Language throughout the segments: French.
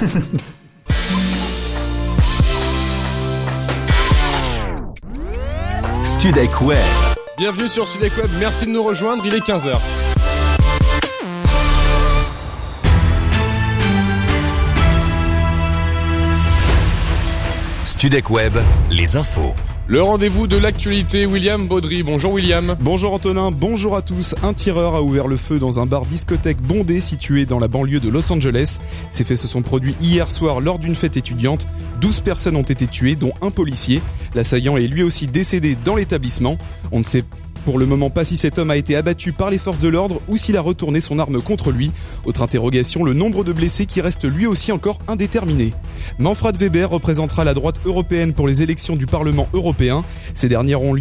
Studek Web. Bienvenue sur Studek Web, merci de nous rejoindre, il est 15h. Studek Web, les infos. Le rendez-vous de l'actualité, William Baudry. Bonjour William. Bonjour Antonin, bonjour à tous. Un tireur a ouvert le feu dans un bar discothèque bondé situé dans la banlieue de Los Angeles. Ces faits se sont produits hier soir lors d'une fête étudiante. 12 personnes ont été tuées, dont un policier. L'assaillant est lui aussi décédé dans l'établissement. On ne sait pour le moment, pas si cet homme a été abattu par les forces de l'ordre ou s'il a retourné son arme contre lui. Autre interrogation, le nombre de blessés qui reste lui aussi encore indéterminé. Manfred Weber représentera la droite européenne pour les élections du Parlement européen. Ces dernières auront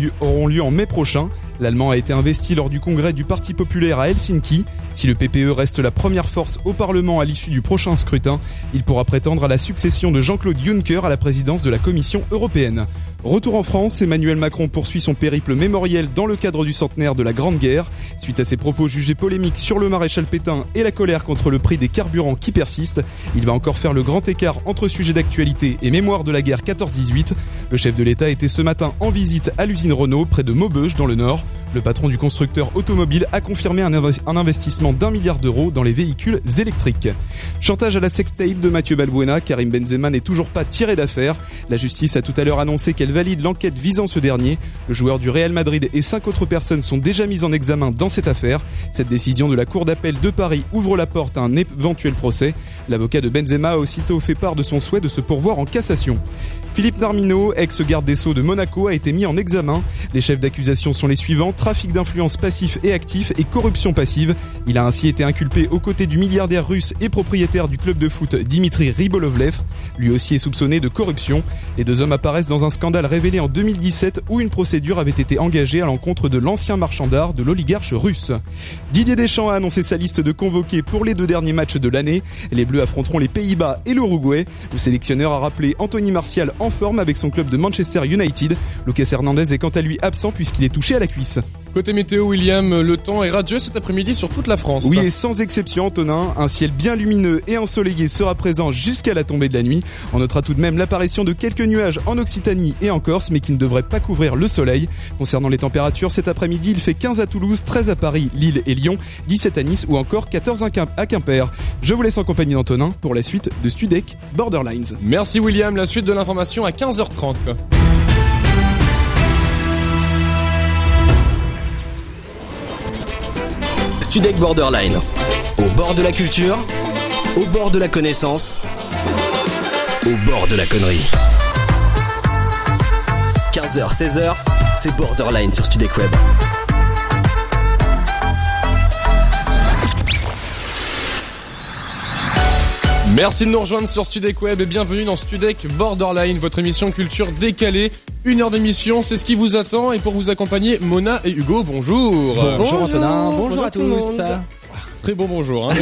lieu, en mai prochain. L'Allemand a été investi lors du congrès du Parti populaire à Helsinki. Si le PPE reste la première force au Parlement à l'issue du prochain scrutin, il pourra prétendre à la succession de Jean-Claude Juncker à la présidence de la Commission européenne. Retour en France, Emmanuel Macron poursuit son périple mémoriel dans le cadre du centenaire de la Grande Guerre. Suite à ses propos jugés polémiques sur le maréchal Pétain et la colère contre le prix des carburants qui persiste, il va encore faire le grand écart entre sujets d'actualité et mémoire de la guerre 14-18. Le chef de l'État était ce matin en visite à l'usine Renault près de Maubeuge dans le Nord. Le patron du constructeur automobile a confirmé un, investissement d'un milliard d'euros dans les véhicules électriques. Chantage à la sextape de Mathieu Balbuena, Karim Benzema n'est toujours pas tiré d'affaire. La justice a tout à l'heure annoncé qu'elle valide l'enquête visant ce dernier. Le joueur du Real Madrid et cinq autres personnes sont déjà mises en examen dans cette affaire. Cette décision de la Cour d'appel de Paris ouvre la porte à un éventuel procès. L'avocat de Benzema a aussitôt fait part de son souhait de se pourvoir en cassation. Philippe Narmino, ex-garde des Sceaux de Monaco, a été mis en examen. Les chefs d'accusation sont les suivants trafic d'influence passif et actif et corruption passive. Il a ainsi été inculpé aux côtés du milliardaire russe et propriétaire du club de foot Dimitri Ribolovlev. Lui aussi est soupçonné de corruption. Les deux hommes apparaissent dans un scandale révélé en 2017 où une procédure avait été engagée à l'encontre de l'ancien marchand d'art de l'oligarche russe. Didier Deschamps a annoncé sa liste de convoqués pour les deux derniers matchs de l'année. Les Bleus affronteront les Pays-Bas et l'Uruguay. Le sélectionneur a rappelé Anthony Martial en forme avec son club de Manchester United. Lucas Hernandez est quant à lui absent puisqu'il est touché à la cuisse. Côté météo, William, le temps est radieux cet après-midi sur toute la France. Oui, et sans exception, Antonin, un ciel bien lumineux et ensoleillé sera présent jusqu'à la tombée de la nuit. On notera tout de même l'apparition de quelques nuages en Occitanie et en Corse, mais qui ne devraient pas couvrir le soleil. Concernant les températures, cet après-midi, il fait 15 à Toulouse, 13 à Paris, Lille et Lyon, 17 à Nice ou encore 14 à Quimper. Je vous laisse en compagnie d'Antonin pour la suite de Studek Borderlines. Merci William, la suite de l'information à 15h30. Studek Borderline. Au bord de la culture, au bord de la connaissance, au bord de la connerie. 15h, 16h, c'est Borderline sur Studek Web. Merci de nous rejoindre sur Studek Web et bienvenue dans Studek Borderline, votre émission culture décalée. Une heure d'émission, c'est ce qui vous attend et pour vous accompagner, Mona et Hugo, bonjour. Bonjour, bonjour Antonin, bonjour, bonjour à tous. Très bon bonjour. Hein.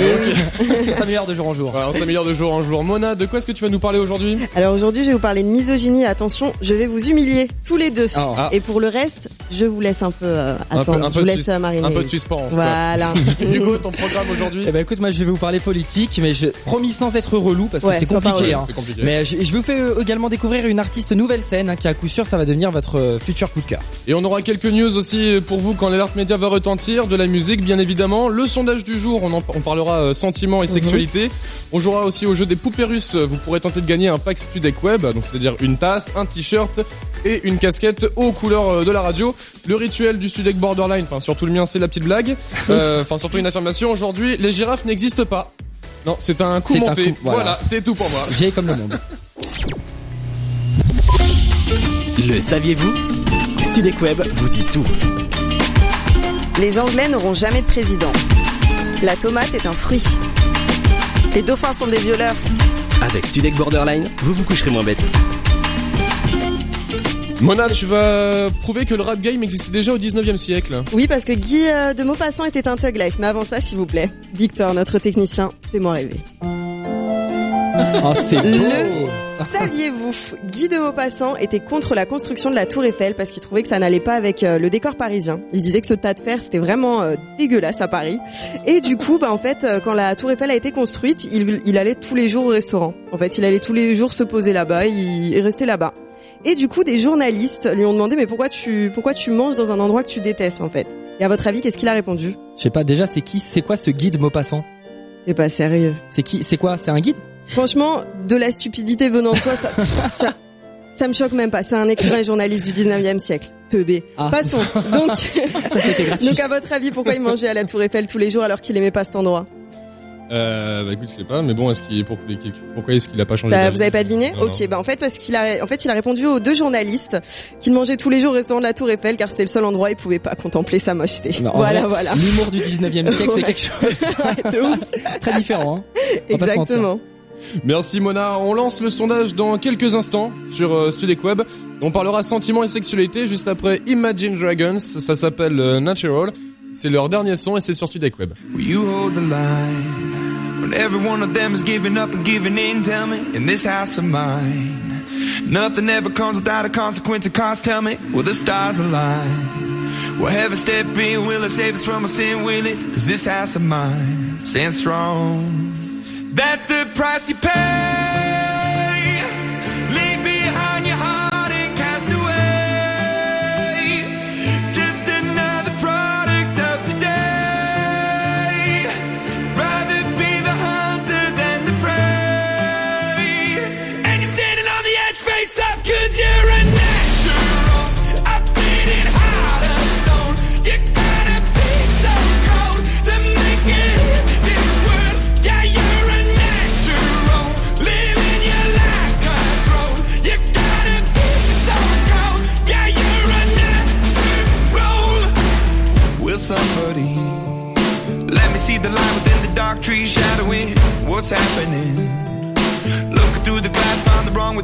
on s'améliore de jour en jour. Voilà, on s'améliore de jour en jour. Mona, de quoi est-ce que tu vas nous parler aujourd'hui? Alors aujourd'hui, je vais vous parler de misogynie. Attention, je vais vous humilier tous les deux. Oh. Et pour le reste, je vous laisse un peu euh, attendre. Un peu, je vous laisse euh, mariner. Un peu de suspense. Voilà. Hugo, ton programme aujourd'hui? Eh ben écoute, moi je vais vous parler politique, mais je promis sans être relou parce que c'est compliqué, hein. compliqué, Mais je, je, vous fais euh, également découvrir une artiste nouvelle scène hein, qui à coup sûr ça va devenir votre futur coup de cœur. Et on aura quelques news aussi pour vous quand l'alerte média va retentir, de la musique bien évidemment, le sondage du jour, on, en, on parlera sentiments et sexualité. On jouera aussi au jeu des poupées russes. Vous pourrez tenter de gagner un pack Studek Web, donc c'est-à-dire une tasse, un t-shirt et une casquette aux couleurs de la radio. Le rituel du Studek Borderline, enfin surtout le mien, c'est la petite blague. Enfin surtout une affirmation. Aujourd'hui, les girafes n'existent pas. Non, c'est un coup monté. voilà, c'est tout pour moi. Vieille comme le monde. Le saviez-vous? Studek Web vous dit tout. Les Anglais n'auront jamais de président. La tomate est un fruit. Les dauphins sont des violeurs. Avec Studek Borderline, vous vous coucherez moins bête. Mona, tu vas prouver que le rap game existait déjà au 19e siècle. Oui, parce que Guy euh, de Maupassant était un thug life. Mais avant ça, s'il vous plaît, Victor, notre technicien, fais-moi rêver. Oh, c'est beau. Saviez-vous, Guy de Maupassant était contre la construction de la Tour Eiffel parce qu'il trouvait que ça n'allait pas avec euh, le décor parisien. Il disait que ce tas de fer c'était vraiment euh, dégueulasse à Paris. Et du coup, bah en fait, euh, quand la Tour Eiffel a été construite, il, il allait tous les jours au restaurant. En fait, il allait tous les jours se poser là-bas, il, il restait là-bas. Et du coup, des journalistes lui ont demandé mais pourquoi tu pourquoi tu manges dans un endroit que tu détestes en fait? Et à votre avis, qu'est-ce qu'il a répondu? Je sais pas. Déjà, c'est qui C'est quoi ce guide Maupassant? C'est pas sérieux. C'est qui C'est quoi? C'est un guide? Franchement, de la stupidité venant de toi, ça, ça, ça me choque même pas. C'est un écrivain et journaliste du 19e siècle. Teubé. Ah. Passons. Donc, Ça donc à votre avis, pourquoi il mangeait à la Tour Eiffel tous les jours alors qu'il aimait pas cet endroit Euh, bah écoute, je sais pas, mais bon, est-ce qu'il pour- pourquoi est-ce qu'il a pas changé d'avis Vous avez pas deviné Non, Ok, bah en fait parce qu'il a, en fait il a répondu aux deux journalistes qu'il mangeait tous les jours au restaurant de la Tour Eiffel car c'était le seul endroit où il pouvait pas contempler sa mocheté. Bah, en voilà, vrai, voilà. L'humour du 19e siècle, c'est quelque chose Ouais, très différent. Hein. Exactement. Merci Mona, on lance le sondage dans quelques instants sur euh, Studek Web. On parlera sentiments et sexualité juste après Imagine Dragons, ça s'appelle euh, Natural. C'est leur dernier son et c'est sur Studek Web. Will you hold the line when every one of them is giving up and giving in? Tell me, in this house of mine, nothing. That's the price you pay. Leave behind your heart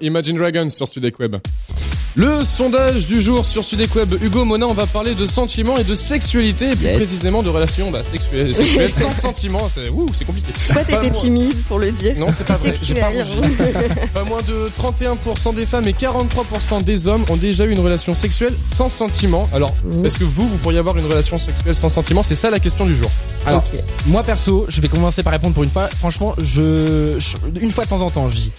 Imagine Dragons sur Studek Web. Le sondage du jour sur Studek Web, Hugo Mona, on va parler de sentiments et de sexualité, et plus Yes. précisément de relations bah, sexuelles, sexuelles sans sentiments. C'est ouh, c'est compliqué. Pourquoi t'étais timide pour le dire Non, c'est pas vrai. j'ai pas Sexuel. rougi. Pas moins de 31% des femmes et 43% des hommes ont déjà eu une relation sexuelle sans sentiment. Alors, Mmh. est-ce que vous, vous pourriez avoir une relation sexuelle sans sentiment C'est ça la question du jour. Alors, moi perso, je vais commencer par répondre pour une fois. Franchement, je, je- une fois de temps en temps, je dis.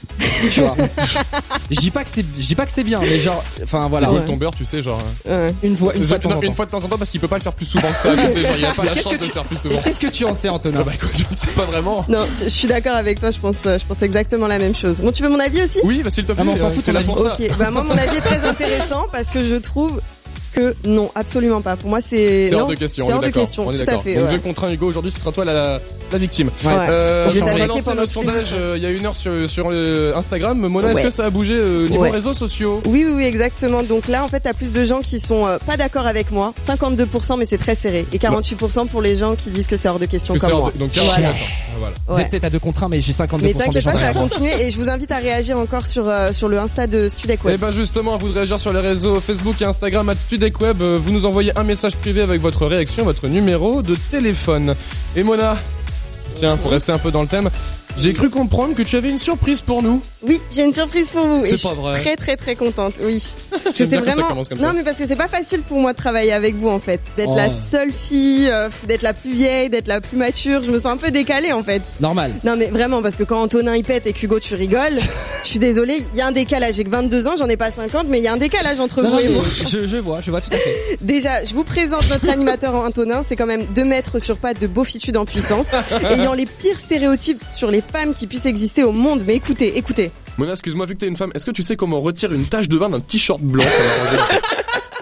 Tu vois. Je dis pas que c'est, je dis pas que c'est bien, mais genre, enfin voilà. Hugo Ouais. ton beurre, tu sais, genre. Ouais. Une fois, une fois de temps Non, en temps. une fois de temps en temps parce qu'il peut pas le faire plus souvent que ça. tu sais, genre, il a pas la Qu'est-ce chance que de le tu- faire plus Et souvent. qu'est-ce que tu en sais, Antonin Bah écoute, je ne sais pas vraiment. Non, je suis d'accord avec toi, je pense, euh, je pense exactement la même chose. Bon, tu veux mon avis aussi? Oui, bah s'il te plaît. Ah, mais on s'en euh, fout, t'es ton là pour ça. Ok, bah moi mon avis est très intéressant parce que je trouve que non, absolument pas. Pour moi, c'est hors de question, C'est on est hors de d'accord. question, on est tout à d'accord. fait. Donc ouais. deux contre un, Hugo, aujourd'hui ce sera toi la, la victime. Ouais. Euh, on va t'attaquer lancer pendant le toute sondage euh, il y a une heure sur, sur euh, Instagram. Mona, est-ce que ça a bougé euh, niveau Ouais. réseaux sociaux? Oui, oui, oui, exactement. Donc là, en fait, t'as plus de gens qui sont euh, pas d'accord avec moi. 52%, mais c'est très serré. Et 48% pour les gens qui disent que c'est hors de question Que comme moi. de- Donc Voilà. 44. Ah, voilà. Vous êtes peut-être à deux contre un, mais j'ai 52% Mais des gens pas, ça va continuer et je vous invite à réagir encore sur, euh, sur le Insta de Studec Et Web. ben justement, à vous de réagir sur les réseaux Facebook et Instagram at StudecWeb. Euh, Vous nous envoyez un message privé avec votre réaction, votre numéro de téléphone. Et Mona, tiens, pour rester un peu dans le thème, j'ai cru comprendre que tu avais une surprise pour nous. Oui, j'ai une surprise pour vous. C'est et je pas suis vrai. très très très contente. Oui. C'est ça vraiment. non, mais parce que c'est pas facile pour moi de travailler avec vous en fait. D'être Oh. la seule fille, euh, d'être la plus vieille, d'être la plus mature. Je me sens un peu décalée en fait. Normal. Non mais vraiment parce que quand Antonin il pète et qu'Hugo tu rigoles, je suis désolée, il y a un décalage. J'ai que 22 ans, j'en ai pas 50, mais il y a un décalage entre Non, vous et moi. je, je vois, je vois tout à fait. Déjà, je vous présente notre animateur Antonin. C'est quand même deux mètres sur pattes de beaufitude en puissance, ayant les pires stéréotypes sur les femmes qui puissent exister au monde. Mais écoutez, écoutez. Mona, excuse-moi, vu que t'es une femme, est-ce que tu sais comment on retire une tache de vin d'un t-shirt blanc? Ça.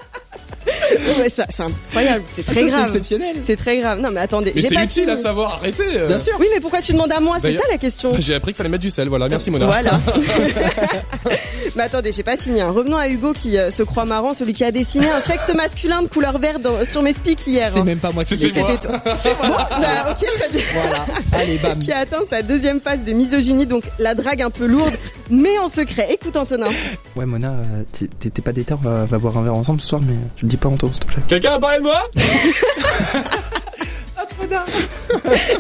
Ouais, ça, c'est incroyable, c'est Ça, très c'est grave. exceptionnel. C'est très grave. Non mais attendez, Mais j'ai c'est pas utile fini. à savoir, arrêtez euh. Bien sûr. Oui, mais pourquoi tu demandes à moi? C'est D'ailleurs- ça la question. J'ai appris qu'il fallait mettre du sel, voilà, merci Mona. Voilà. mais attendez, j'ai pas fini. hein. Revenons à Hugo qui euh, se croit marrant, celui qui a dessiné un sexe masculin de couleur verte dans- sur mes speaks hier. C'est hein. même pas moi qui C'est l'ai. C'était toi. Bon, bah, ok, très bien. Voilà. Allez, bam. Qui a atteint sa deuxième phase de misogynie, donc la drague un peu lourde, mais en secret. Écoute Antonin. Ouais, Mona, euh, t'es- pas d'état, on va, va boire un verre ensemble ce soir, mais tu le dis pas en s'il te plaît. Quelqu'un a parlé de moi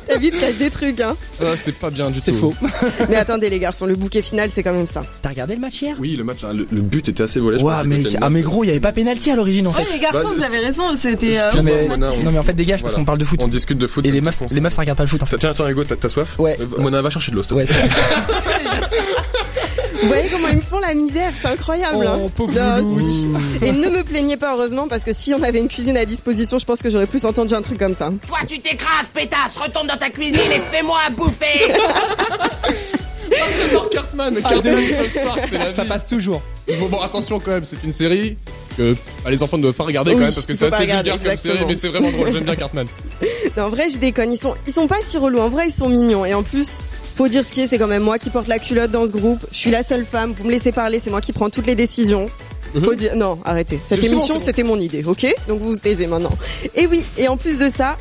Ta vie te cache des trucs, hein. Ah, C'est pas bien du tout. C'est faux. Mais attendez les garçons, le bouquet final c'est quand même ça. T'as regardé le match hier? Oui, le match, hein, le, le but était assez volé. Ouais, mais, ah, mais gros, il y avait pas pénalty à l'origine en fait. les garçons, Bah, vous avez raison, c'était. euh, non, mais, Mona, on- non, mais en fait, dégage parce qu'on parle de foot. On discute de foot. Et les meufs, les meufs, ça regarde pas le foot en fait. Tiens, tiens, Hugo, t'as soif? Ouais. Euh, Mona, va chercher de l'eau, Ouais. Vous voyez comment ils me font la misère, c'est incroyable. hein. Oh, pauvre Non, Louloute. si. Et ne me plaignez pas heureusement parce que si on avait une cuisine à disposition, je pense que j'aurais plus entendu un truc comme ça. Toi, tu t'écrases, pétasse, retourne dans ta cuisine et fais-moi à bouffer J'adore Cartman, Cartman South Park, c'est la Ça vie. passe toujours. Bon, bon, attention quand même, c'est une série que bah, les enfants ne doivent pas regarder Oui, quand même parce que c'est assez regarder, vulgaire comme série, mais c'est vraiment drôle. J'aime bien Cartman. Non, en vrai, je déconne. Ils sont, ils sont pas si relous. En vrai, ils sont mignons. Et en plus, faut dire ce qui est, c'est quand même moi qui porte la culotte dans ce groupe. Je suis la seule femme. Vous me laissez parler, c'est moi qui prends toutes les décisions. Faut dire, non, arrêtez. Cette Justement, émission, c'était mon idée, ok? Donc vous vous taisez maintenant. Et oui, et en plus de ça,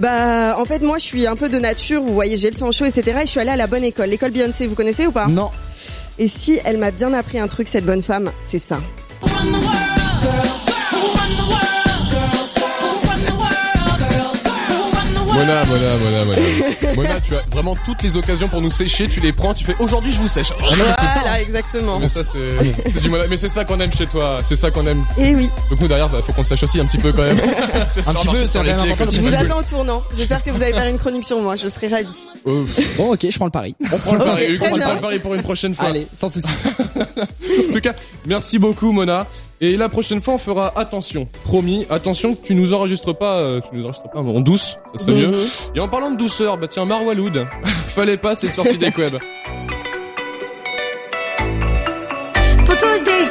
bah, en fait, moi, je suis un peu de nature. Vous voyez, j'ai le sang chaud, etc. Et je suis allée à la bonne école. L'école Beyoncé, vous connaissez ou pas? Non. Et si elle m'a bien appris un truc, cette bonne femme, c'est ça. Mona, Mona, Mona, Mona. Mona, tu as vraiment toutes les occasions pour nous sécher, tu les prends, tu fais aujourd'hui je vous sèche. Ah non, mais c'est ça. Voilà, exactement. Mais ça c'est, mais c'est ça qu'on aime chez toi, c'est ça qu'on aime. Et oui, Donc nous derrière, bah, faut qu'on sèche aussi un petit peu quand même. Sur petit peu, sur c'est je vous attends au tournant. J'espère que vous allez faire une chronique sur moi. Je serai ravie. Ouf. Bon, ok, je prends le pari. On prend le pari, Ok, Hugo, très on prend le pari pour une prochaine fois. Allez, sans souci. En tout cas, merci beaucoup Mona. Et la prochaine fois, on fera attention. Promis, attention que tu nous enregistres pas, euh, tu nous enregistres pas en douce, ça serait mieux. Et en parlant de douceur, bah tiens, Marwaloud, fallait pas, c'est sur Sidek Web. Poto, je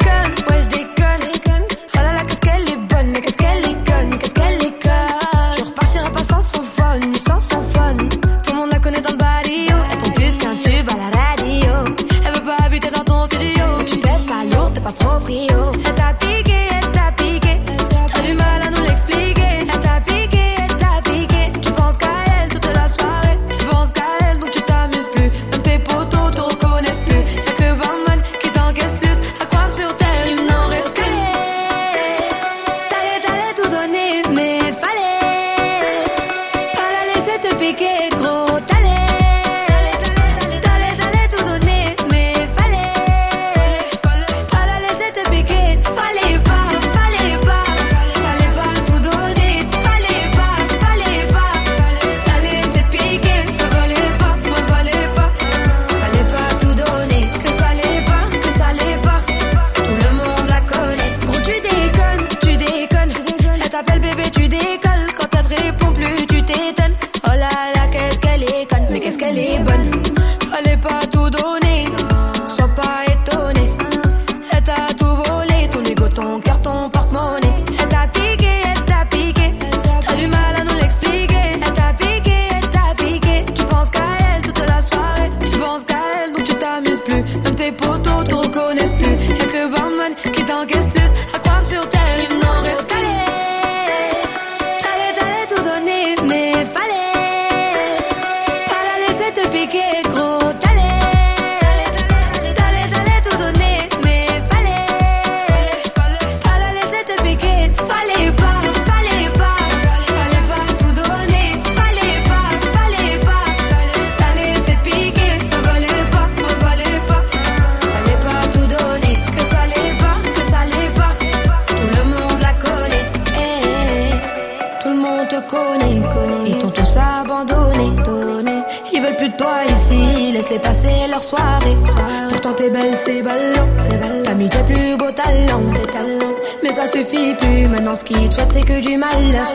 c'est ballon, c'est belle. T'as mis tes plus beaux talents, des talents. Mais ça suffit plus, maintenant ce qui te souhaite c'est que du malheur.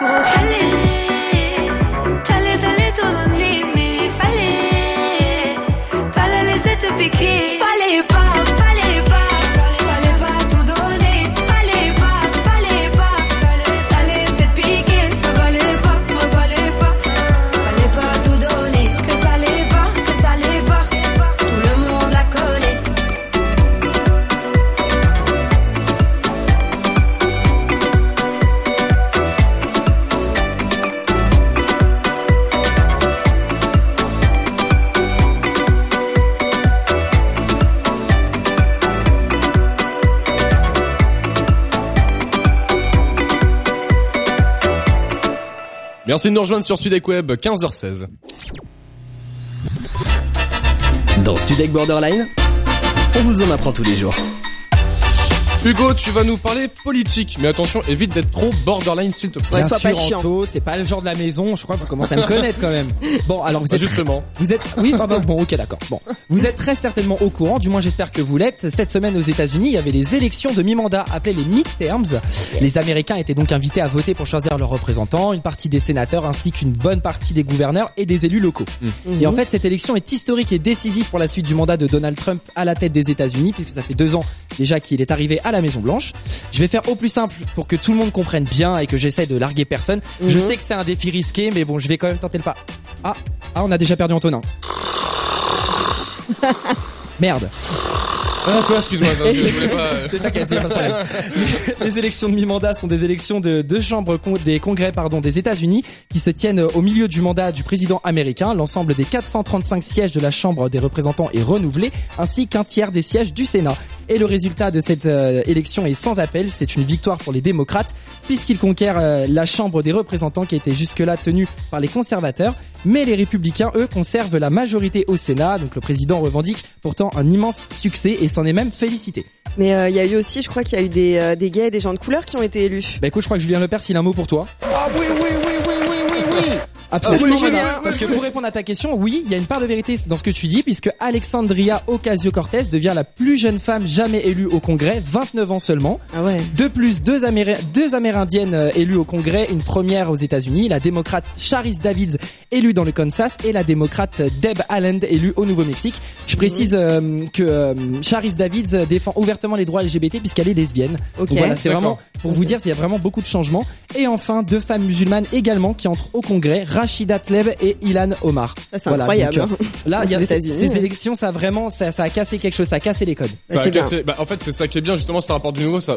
Recalé, Merci de nous rejoindre sur Studek Web, 15h16. Dans Studek Borderline, on vous en apprend tous les jours. Hugo, tu vas nous parler politique, mais attention, évite d'être trop borderline s'il te plaît. Bien pas sûr, chiant. Anto, c'est pas le genre de la maison. Je crois que vous commencez à me connaître quand même. Bon, alors vous Ah, êtes justement. Vous êtes oui ah bah, bon ok d'accord bon vous êtes très certainement au courant du moins j'espère que vous l'êtes cette semaine aux États-Unis il y avait les élections de mi-mandat appelées les midterms les Américains étaient donc invités à voter pour choisir leurs représentants une partie des sénateurs ainsi qu'une bonne partie des gouverneurs et des élus locaux et en fait cette élection est historique et décisive pour la suite du mandat de Donald Trump à la tête des États-Unis puisque ça fait deux ans déjà qu'il est arrivé à la Maison Blanche je vais faire au plus simple pour que tout le monde comprenne bien et que j'essaie de larguer personne je sais que c'est un défi risqué mais bon je vais quand même tenter le pas ah ah on a déjà perdu Antonin Merde. Ah, quoi, excuse-moi, non, je, je voulais pas. euh, C'est t'inquiète, c'est pas de problème. Les, les élections de mi-mandat sont des élections de deux chambres con- des congrès pardon des États-Unis qui se tiennent au milieu du mandat du président américain. L'ensemble des 435 sièges de la Chambre des représentants est renouvelé, ainsi qu'un tiers des sièges du Sénat. Et le résultat de cette euh, élection est sans appel. C'est une victoire pour les démocrates puisqu'ils conquièrent euh, la Chambre des représentants qui était jusque-là tenue par les conservateurs. Mais les républicains, eux, conservent la majorité au Sénat. Donc le président revendique pourtant un immense succès et s'en est même félicité. Mais euh, il y a eu aussi, je crois qu'il y a eu des, euh, des gays et des gens de couleur qui ont été élus. Bah écoute, je crois que Julien Lepers, il a un mot pour toi. Ah oui, oui, oui. Absolument. Julien. Parce que pour répondre à ta question, oui, il y a une part de vérité dans ce que tu dis, puisque Alexandria Ocasio-Cortez devient la plus jeune femme jamais élue au Congrès, 29 ans seulement. Ah ouais. De plus, deux, Améri- deux Amérindiennes euh, élues au Congrès, une première aux États-Unis, la démocrate Charis Davids élue dans le Kansas et la démocrate Deb Haaland élue au Nouveau-Mexique. Je précise euh, que euh, Charis Davids euh, défend ouvertement les droits LGBT puisqu'elle est lesbienne. Ok. Donc voilà, c'est vraiment pour vous dire, il y a vraiment beaucoup de changements. Et enfin, deux femmes musulmanes également qui entrent au Congrès, Rachida Tlaib et Ilan Omar. C'est incroyable, donc, euh, là, y a Les ces, élections, ça a vraiment, ça, ça a cassé quelque chose, ça a cassé les codes. Ça a c'est bien. cassé. Bah, en fait, c'est ça qui est bien, justement, ça rapporte du nouveau. Ça,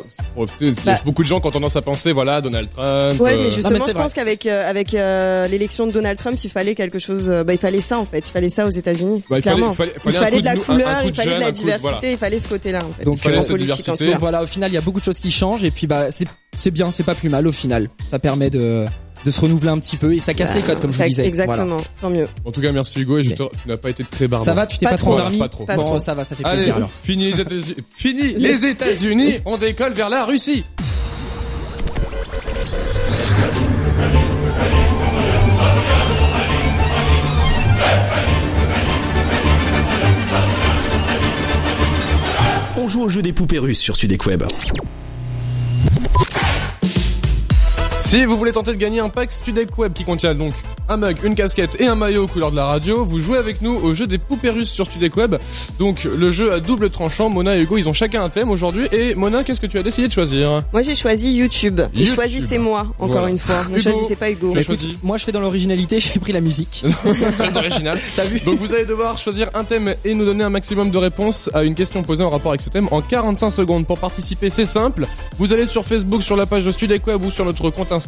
Bah. beaucoup de gens qui ont tendance à penser, voilà, Donald Trump. Ouais, euh, mais justement, c'est je vrai. pense qu'avec euh, avec euh, l'élection de Donald Trump, il fallait quelque chose. euh, bah, il fallait ça en fait. Il fallait ça aux États-Unis. Bah, il fallait- clairement. fallait- fallait il fallait de la un- couleur, un il fallait jeune, de la de- diversité, voilà. il fallait ce côté-là en fait. Donc, Il fallait en cette politique, en diversité. tout cas. Donc voilà, au final, il y a beaucoup de choses qui changent et puis bah c'est bien, c'est pas plus mal au final. Ça permet de de se renouveler un petit peu et ça casse les codes comme je Ça- vous disais. Exactement. Tant mieux. En tout cas, merci Hugo, et je te- tu n'as pas été très barbare. Ça va, tu t'es Pas pas, trop, endormi pas trop. Pas Bon, trop. ça va, ça fait Allez, plaisir alors. fini les États-Unis. Fini les États-Unis, on décolle vers la Russie. On joue au jeu des poupées russes sur Studek Web. Si vous voulez tenter de gagner un pack Studek Web qui contient donc un mug, une casquette et un maillot couleur de la radio, vous jouez avec nous au jeu des poupées russes sur Studek Web. Donc le jeu à double tranchant, Mona et Hugo, ils ont chacun un thème aujourd'hui. Et Mona, qu'est-ce que tu as décidé de choisir? Moi, j'ai choisi YouTube. Et YouTube. choisissez moi encore Voilà. une fois. Ne Hugo. choisissez pas Hugo. Écoute, choisi? moi je fais dans l'originalité, j'ai pris la musique. Très original. T'as vu? Donc vous allez devoir choisir un thème et nous donner un maximum de réponses à une question posée en rapport avec ce thème en 45 secondes. Pour participer, c'est simple. Vous allez sur Facebook, sur la page de Studek Web ou sur notre compte Instagram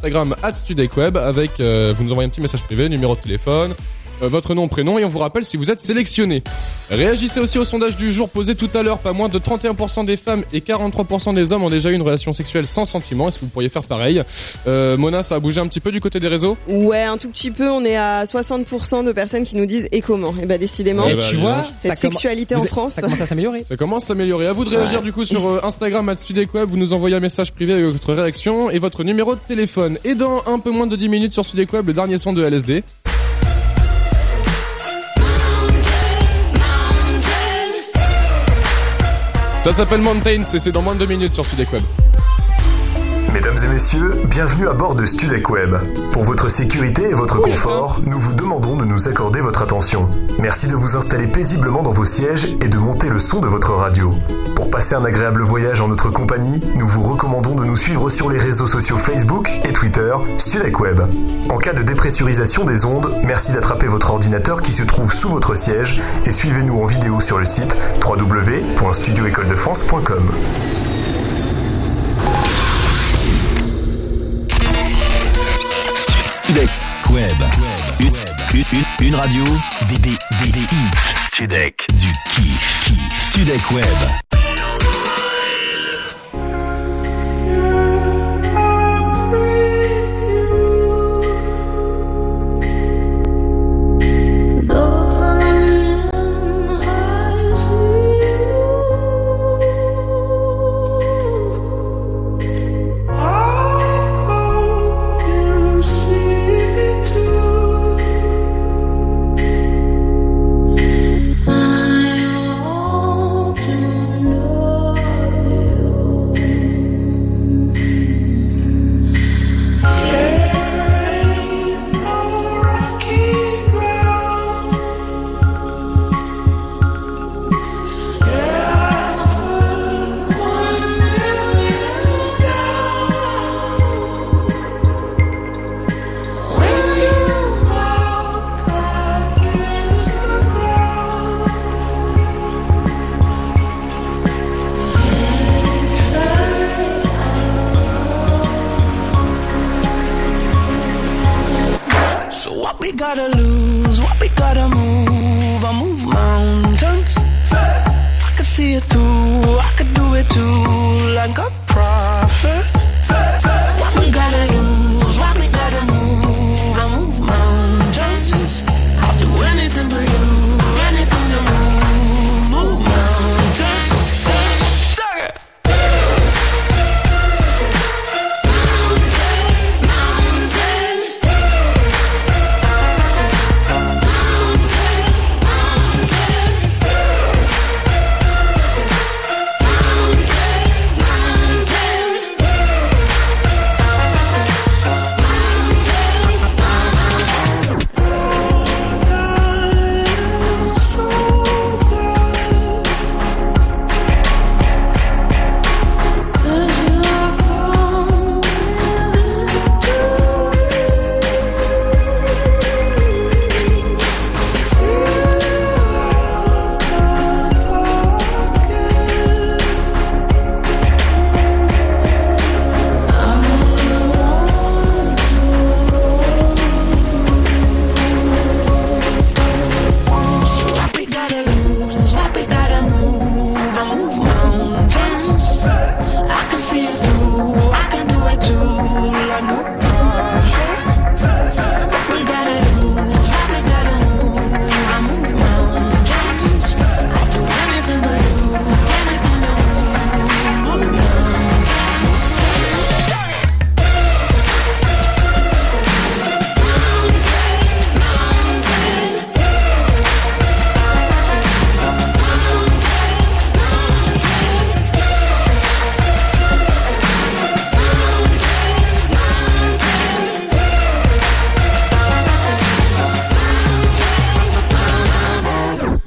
@studekweb avec euh, vous nous envoyez un petit message privé, numéro de téléphone, votre nom, prénom et on vous rappelle si vous êtes sélectionné. Réagissez aussi au sondage du jour posé tout à l'heure. Pas moins de 31% des femmes et 43% des hommes ont déjà eu une relation sexuelle sans sentiment. Est-ce que vous pourriez faire pareil euh, Mona, ça a bougé un petit peu du côté des réseaux Ouais, un tout petit peu. On est à 60% de personnes qui nous disent et comment. Et bah décidément, Eh Et bah, tu dis vois, cette sexualité en France. Ça commence à s'améliorer. Ça commence à s'améliorer. À vous de réagir du coup sur euh, Instagram, Web, vous nous envoyez un message privé avec votre réaction et votre numéro de téléphone. Et dans un peu moins de 10 minutes sur Web, le dernier son de LSD. Ça s'appelle Mountains et c'est dans moins de 2 minutes sur Web. Mesdames et messieurs, bienvenue à bord de Studec Web. Pour votre sécurité et votre confort, nous vous demandons de nous accorder votre attention. Merci de vous installer paisiblement dans vos sièges et de monter le son de votre radio. Pour passer un agréable voyage en notre compagnie, nous vous recommandons de nous suivre sur les réseaux sociaux Facebook et Twitter Studec Web. En cas de dépressurisation des ondes, merci d'attraper votre ordinateur qui se trouve sous votre siège et suivez-nous en vidéo sur le site www.studioécoledefrance.com. Web. Une, une, une, une radio, des, des hits. Studek. Du kiff. Studek Web. We gotta lose, what we gotta move, I move mountains. I could see it through, I could do it too, like a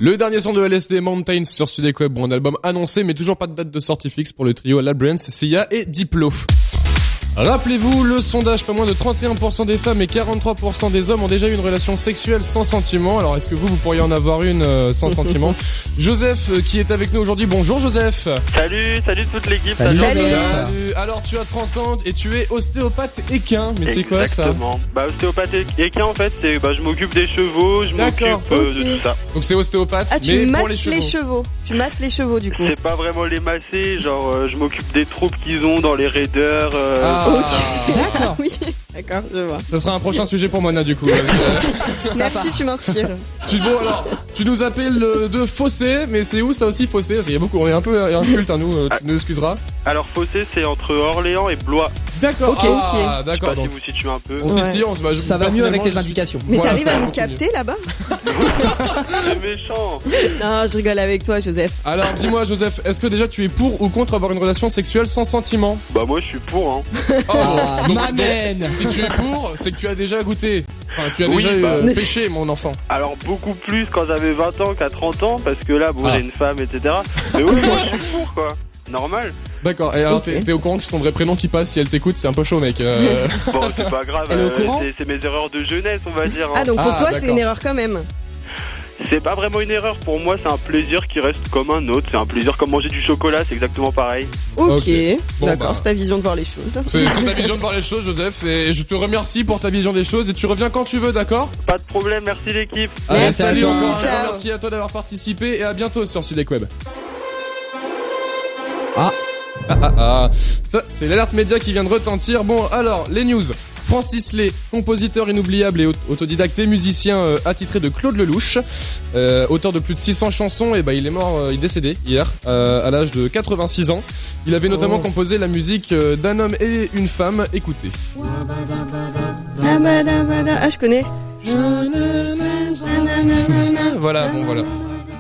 Le dernier son de LSD Mountains sur Studek Web, bon, un album annoncé mais toujours pas de date de sortie fixe pour le trio Labyrinth, Sia et Diplo. Rappelez-vous, le sondage, pas moins de 31% des femmes et 43% des hommes ont déjà eu une relation sexuelle sans sentiment. Alors est-ce que vous, vous pourriez en avoir une euh, sans sentiment Joseph, euh, qui est avec nous aujourd'hui. Bonjour Joseph. Salut, salut toute l'équipe. Salut, Joseph. Salut. Alors tu as 30 ans et tu es ostéopathe équin. Mais c'est quoi ça Exactement. Bah, ostéopathe et- équin, en fait, c'est bah, je m'occupe des chevaux, je m'occupe euh, de tout ça. Donc c'est ostéopathe, Ah, tu mais masses pour les chevaux. les chevaux. Tu masses les chevaux du coup. C'est pas vraiment les masser, genre euh, je m'occupe des troupes qu'ils ont dans les raiders. euh, Ah, D'accord. Oui, d'accord, je vois. Ce sera un prochain sujet pour Mona du coup. Merci, tu m'inspires. tu, bon alors, tu nous appelles euh, de Fossé, mais c'est où ça aussi Fossé? Parce qu'il y a beaucoup, on est un peu inculte à nous, euh, tu nous excuseras. Alors Fossé, c'est entre Orléans et Blois. D'accord, Ok, ah, Je sais pas d'accord. si vous situez un peu. si, si, on se Ça va mieux avec les indications. Mais Voilà, t'arrives ça à va nous beaucoup mieux. capter là-bas C'est méchant. Non, je rigole avec toi, Joseph. Alors dis-moi Joseph, est-ce que déjà tu es pour ou contre avoir une relation sexuelle sans sentiment? Bah moi je suis pour. Hein. Oh, Ah, donc- m'amène. Si tu es pour, c'est que tu as déjà goûté. Enfin, tu as Oui, déjà bah. euh, péché, mon enfant. Alors beaucoup plus quand j'avais 20 ans qu'à 30 ans, parce que là, bon, Ah. j'ai une femme, etc. Mais oui, moi je suis pour quoi. Normal. D'accord. Et alors, t'es au courant que c'est ton vrai prénom qui passe si elle t'écoute, c'est un peu chaud, mec. Euh, Bon, c'est pas grave. Euh, c'est- mes erreurs de jeunesse, on va dire. hein. Ah, donc pour Ah, toi, c'est une erreur quand même. C'est pas vraiment une erreur pour moi, c'est un plaisir qui reste comme un autre. C'est un plaisir comme manger du chocolat, c'est exactement pareil. Ok. Bon, d'accord, bah. c'est ta vision de voir les choses. c'est c'est ta vision de voir les choses, Joseph. Et je te remercie pour ta vision des choses. Et tu reviens quand tu veux, d'accord? Pas de problème, merci l'équipe. Allez, Merci, salut encore. ciao. Merci à toi d'avoir participé et à bientôt sur Studec Web. Ah. Ah, ah, ah. Ça, c'est l'alerte média qui vient de retentir. Bon, alors, les news. Francis Lay, compositeur inoubliable et aut- autodidacte et musicien euh, attitré de Claude Lelouch, euh, auteur de plus de 600 chansons, et bah il est mort, euh, il est décédé hier euh, à l'âge de 86 ans. Il avait notamment Oh. composé la musique euh, d'un homme et une femme. Écoutez. Ah, je connais. Voilà, bon voilà.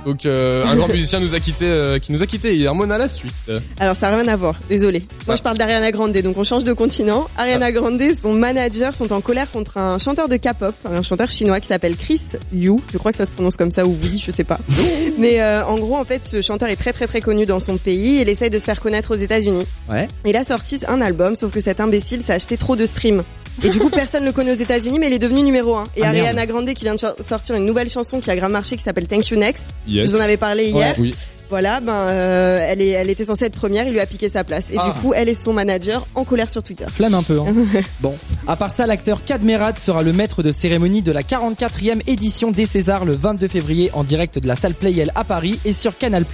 Donc euh, un grand musicien nous a quitté, euh, qui nous a quitté hier. Mona la suite. Alors ça n'a rien à voir, désolé. Moi je parle d'Ariana Grande, donc on change de continent. Ariana Grande, son manager sont en colère contre un chanteur de K-pop, un chanteur chinois qui s'appelle Chris Yu. Je crois que ça se prononce comme ça ou oui, je sais pas. Mais euh, en gros, en fait, ce chanteur est très très très connu dans son pays. Il essaye de se faire connaître aux États-Unis. Ouais. Il a sorti un album, sauf que cet imbécile s'est acheté trop de streams. Et du coup, personne ne le connaît aux États-Unis, mais il est devenu numéro 1. Et Ah, merde. Ariana Grande qui vient de sortir une nouvelle chanson qui a grave marché qui s'appelle Thank You Next. Yes. Je vous en avais parlé hier. Oui. Voilà, ben euh, elle, est, elle était censée être première, il lui a piqué sa place. Et Ah. du coup, elle et son manager en colère sur Twitter. Flamme un peu. Hein. bon, à part ça, l'acteur Kad Merad sera le maître de cérémonie de la 44e édition des Césars le 22 février en direct de la salle Playel à Paris et sur Canal+.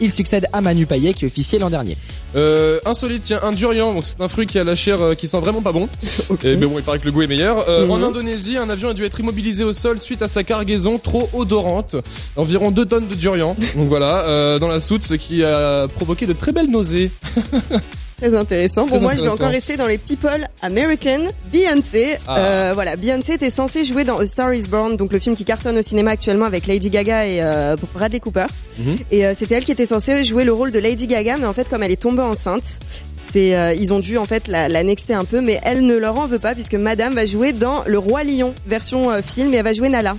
Il succède à Manu Payet qui officiait l'an dernier. Euh, insolite, tiens, un durian, donc c'est un fruit qui a la chair euh, qui sent vraiment pas bon. Et, mais bon, il paraît que le goût est meilleur. Euh, Mhm. En Indonésie, un avion a dû être immobilisé au sol suite à sa cargaison trop odorante. Environ 2 tonnes de durian. Donc voilà, euh, dans la soute, ce qui a provoqué de très belles nausées. Très intéressant. Bon, Très moi, je vais encore rester dans les people American. Beyoncé, Ah. euh, voilà, Beyoncé était censée jouer dans A Star Is Born, donc le film qui cartonne au cinéma actuellement avec Lady Gaga et euh, Bradley Cooper. Mhm. Et euh, c'était elle qui était censée jouer le rôle de Lady Gaga, mais en fait, comme elle est tombée enceinte, c'est, euh, ils ont dû en fait la, la nexter un peu, mais elle ne leur en veut pas puisque Madame va jouer dans Le Roi Lion version euh, film et elle va jouer Nala.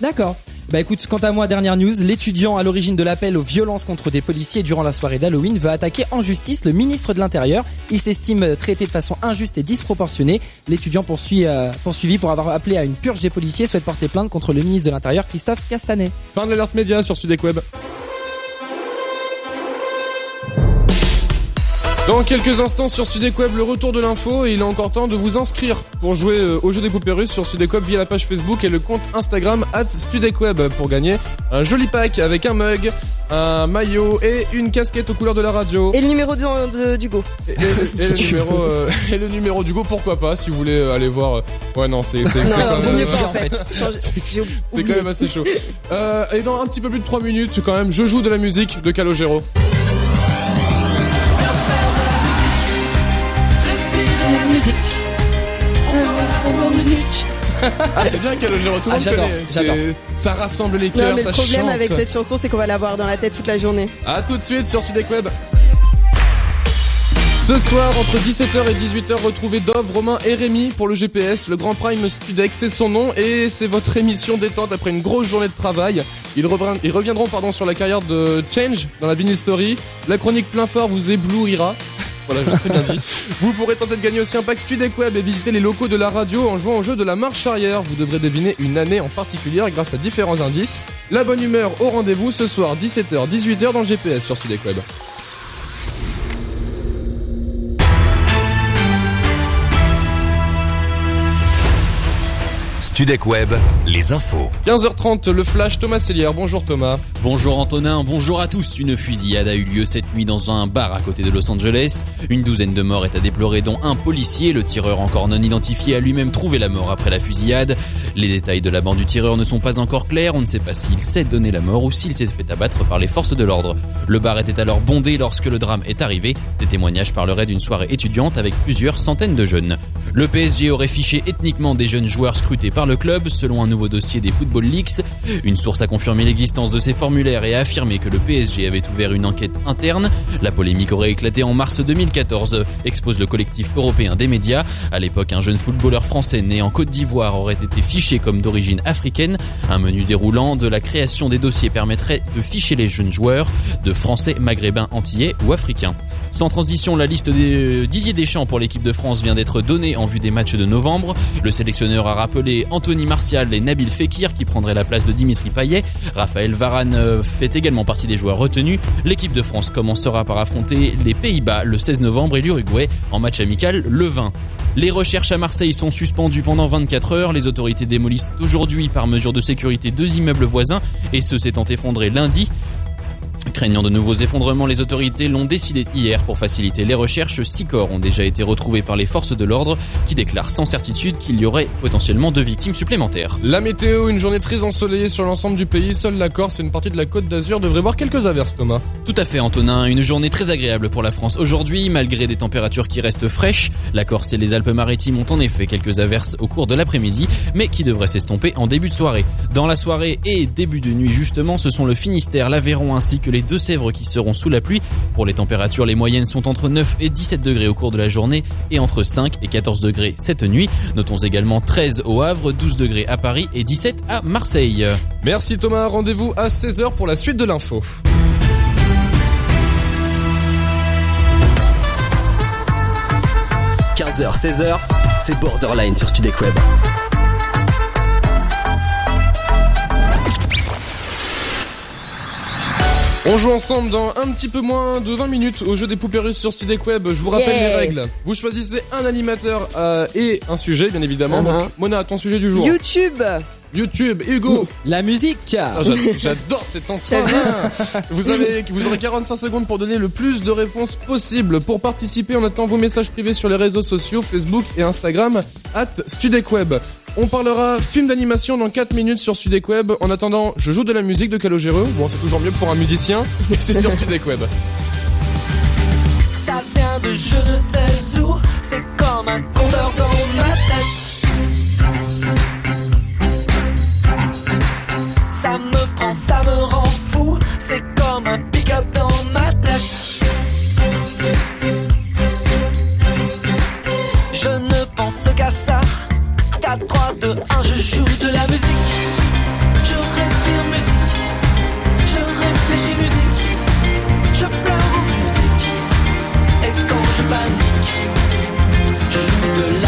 D'accord. Bah écoute, quant à moi, dernière news, l'étudiant à l'origine de l'appel aux violences contre des policiers durant la soirée d'Halloween veut attaquer en justice le ministre de l'Intérieur. Il s'estime traité de façon injuste et disproportionnée. L'étudiant poursuit, euh, poursuivi pour avoir appelé à une purge des policiers souhaite porter plainte contre le ministre de l'Intérieur Christophe Castanet. Fin de l'alerte média sur Studec Web. Dans quelques instants sur Studec Web, le retour de l'info et il est encore temps de vous inscrire pour jouer euh, au jeu des poupées russes sur Studec Web via la page Facebook et le compte Instagram at Studec Web pour gagner un joli pack avec un mug, un maillot et une casquette aux couleurs de la radio. Et le numéro d'Hugo. Et, et- et le, numéro, euh, et le numéro du go, pourquoi pas, si vous voulez euh, aller voir. euh, Ouais, non, c'est quand en fait. Quand même assez chaud. Euh, et dans un petit peu plus de 3 minutes, quand même, je joue de la musique de Calogero. Ah, c'est bien tout le Ah, monde j'adore, Ça rassemble les cœurs, ça le problème chante. avec cette chanson, c'est qu'on va l'avoir dans la tête toute la journée. A tout de suite sur Sudec Web. Ce soir, entre 17h et 18h, retrouvez Dove, Romain et Rémi pour le GPS. Le Grand Prime Studec, c'est son nom et c'est votre émission détente après une grosse journée de travail. Ils, reviendront, ils reviendront pardon, sur la carrière de Change dans la Vinyl Story. La chronique plein fort vous éblouira. Voilà, très bien dit. Vous pourrez tenter de gagner aussi un pack Studec et visiter les locaux de la radio en jouant au jeu de la marche arrière. Vous devrez deviner une année en particulier grâce à différents indices. La bonne humeur au rendez-vous ce soir 17h 18h dans le GPS sur Studec Web. Studec Web, les infos. 15h30, le flash Thomas Sellière. Bonjour Thomas. Bonjour Antonin, bonjour à tous. Une fusillade a eu lieu cette nuit dans un bar à côté de Los Angeles. Une douzaine de morts est à déplorer, dont un policier. Le tireur encore non identifié a lui-même trouvé la mort après la fusillade. Les détails de la bande du tireur ne sont pas encore clairs. On ne sait pas s'il s'est donné la mort ou s'il s'est fait abattre par les forces de l'ordre. Le bar était alors bondé lorsque le drame est arrivé. Des témoignages parleraient d'une soirée étudiante avec plusieurs centaines de jeunes. Le PSG aurait fiché ethniquement des jeunes joueurs scrutés par le club, selon un nouveau dossier des Football Leaks. Une source a confirmé l'existence de ces formulaires et a affirmé que le PSG avait ouvert une enquête interne. La polémique aurait éclaté en mars 2014, expose le collectif européen des médias. À l'époque, un jeune footballeur français né en Côte d'Ivoire aurait été fiché comme d'origine africaine. Un menu déroulant de la création des dossiers permettrait de ficher les jeunes joueurs de français, maghrébins, antillais ou africains. Sans transition, la liste des Didier Deschamps pour l'équipe de France vient d'être donnée en vue des matchs de novembre. Le sélectionneur a rappelé Anthony Martial et Nabil Fekir qui prendraient la place de Dimitri Payet. Raphaël Varane euh, fait également partie des joueurs retenus. L'équipe de France commencera par affronter les Pays-Bas le 16 novembre et l'Uruguay en match amical le 20. Les recherches à Marseille sont suspendues pendant 24 heures. Les autorités démolissent aujourd'hui par mesure de sécurité deux immeubles voisins et ceux s'étant effondrés lundi. Craignant de nouveaux effondrements, les autorités l'ont décidé hier pour faciliter les recherches. Six corps ont déjà été retrouvés par les forces de l'ordre qui déclarent sans certitude qu'il y aurait potentiellement deux victimes supplémentaires. La météo, une journée très ensoleillée sur l'ensemble du pays. Seule la Corse et une partie de la côte d'Azur devraient voir quelques averses, Thomas. Tout à fait, Antonin. Une journée très agréable pour la France aujourd'hui, malgré des températures qui restent fraîches. La Corse et les Alpes-Maritimes ont en effet quelques averses au cours de l'après-midi, mais qui devraient s'estomper en début de soirée. Dans la soirée et début de nuit, justement, ce sont le Finistère, l'Aveyron ainsi que les Deux-Sèvres qui seront sous la pluie. Pour les températures, les moyennes sont entre 9 et 17 degrés au cours de la journée et entre 5 et 14 degrés cette nuit. Notons également 13 au Havre, 12 degrés à Paris et 17 à Marseille. Merci Thomas, rendez-vous à 16h pour la suite de l'info. – 15h, 16h, c'est Borderline sur Studek Web. On joue ensemble dans un petit peu moins de 20 minutes au jeu des poupées russes sur Studek Web. Je vous rappelle Yeah. les règles. Vous choisissez un animateur euh, et un sujet, bien évidemment. Uh-huh. Donc, Mona, ton sujet du jour. YouTube YouTube, Hugo. La musique Ah, j'a- J'adore cet entrain. vous avez, vous aurez 45 secondes pour donner le plus de réponses possible. Pour participer, on attend vos messages privés sur les réseaux sociaux, Facebook et Instagram, at StudecWeb. On parlera film d'animation dans 4 minutes sur StudecWeb. En attendant, je joue de la musique de Calogero. Bon, c'est toujours mieux pour un musicien, mais c'est sur StudecWeb. Ça vient de je ne sais où, c'est comme un compteur dans ma tête. Ça me prend, ça me rend fou, c'est comme un pick-up dans ma tête. Je ne pense qu'à ça, 4, 3, 2, 1, je joue de la musique. Je respire musique, je réfléchis musique, je pleure aux musique. Et quand je panique, je joue de la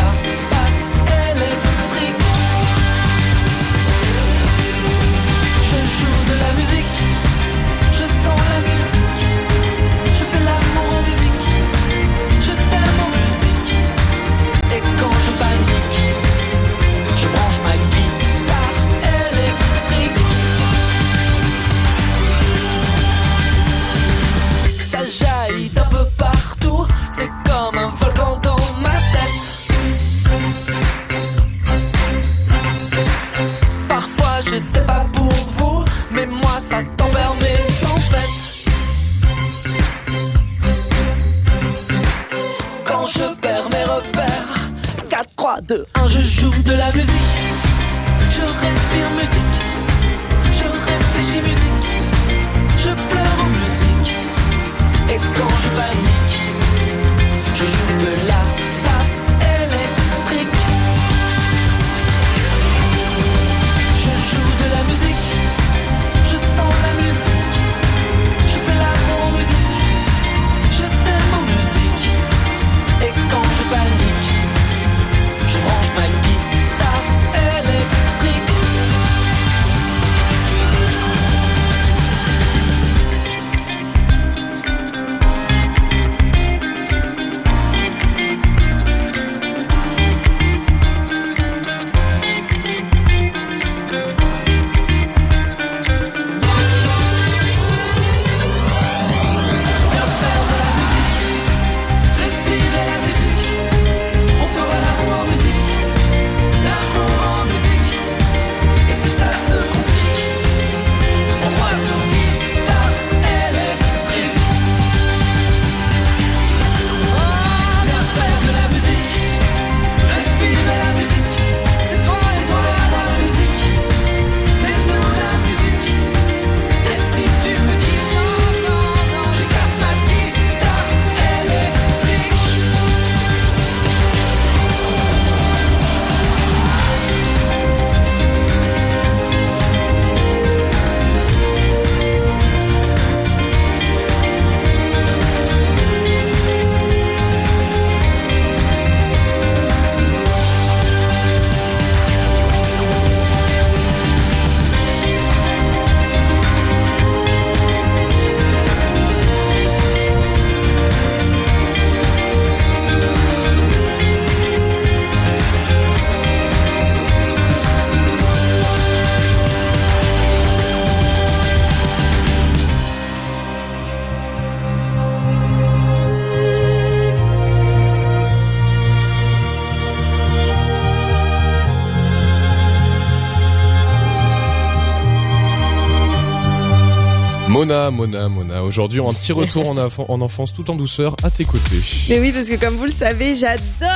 Mona, Mona, Mona. Aujourd'hui, un petit retour en, enfance tout en douceur à tes côtés. Mais oui, parce que comme vous le savez, j'adore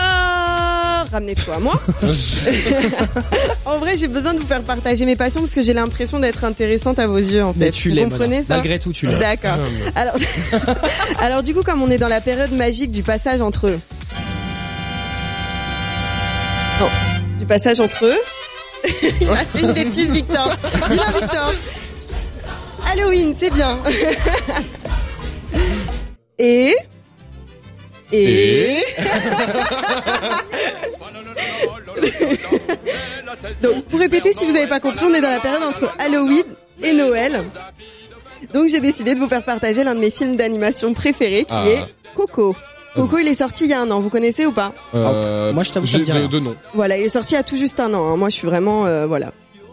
ramener toi à moi. en vrai, j'ai besoin de vous faire partager mes passions parce que j'ai l'impression d'être intéressante à vos yeux en fait. Mais tu vous l'es, comprenez Mona. ça Malgré tout, tu l'es. D'accord. Alors, alors du coup, comme on est dans la période magique du passage entre eux. Non, du passage entre eux. Il m'a fait une bêtise, Victor. Dis-le, Victor. Halloween, c'est bien. Et? Et? Donc, pour répéter, si vous n'avez pas compris, on est dans la période entre Halloween et Noël. Donc, j'ai décidé de vous faire partager l'un de mes films d'animation préférés qui Ah. est Coco. Coco, il est sorti il y a un an. Vous connaissez ou pas? Euh, Moi, je t'avoue, j'ai dit de, rien. de nom. Voilà, il est sorti il y a tout juste un an. hein. Moi, je suis vraiment, euh, voilà.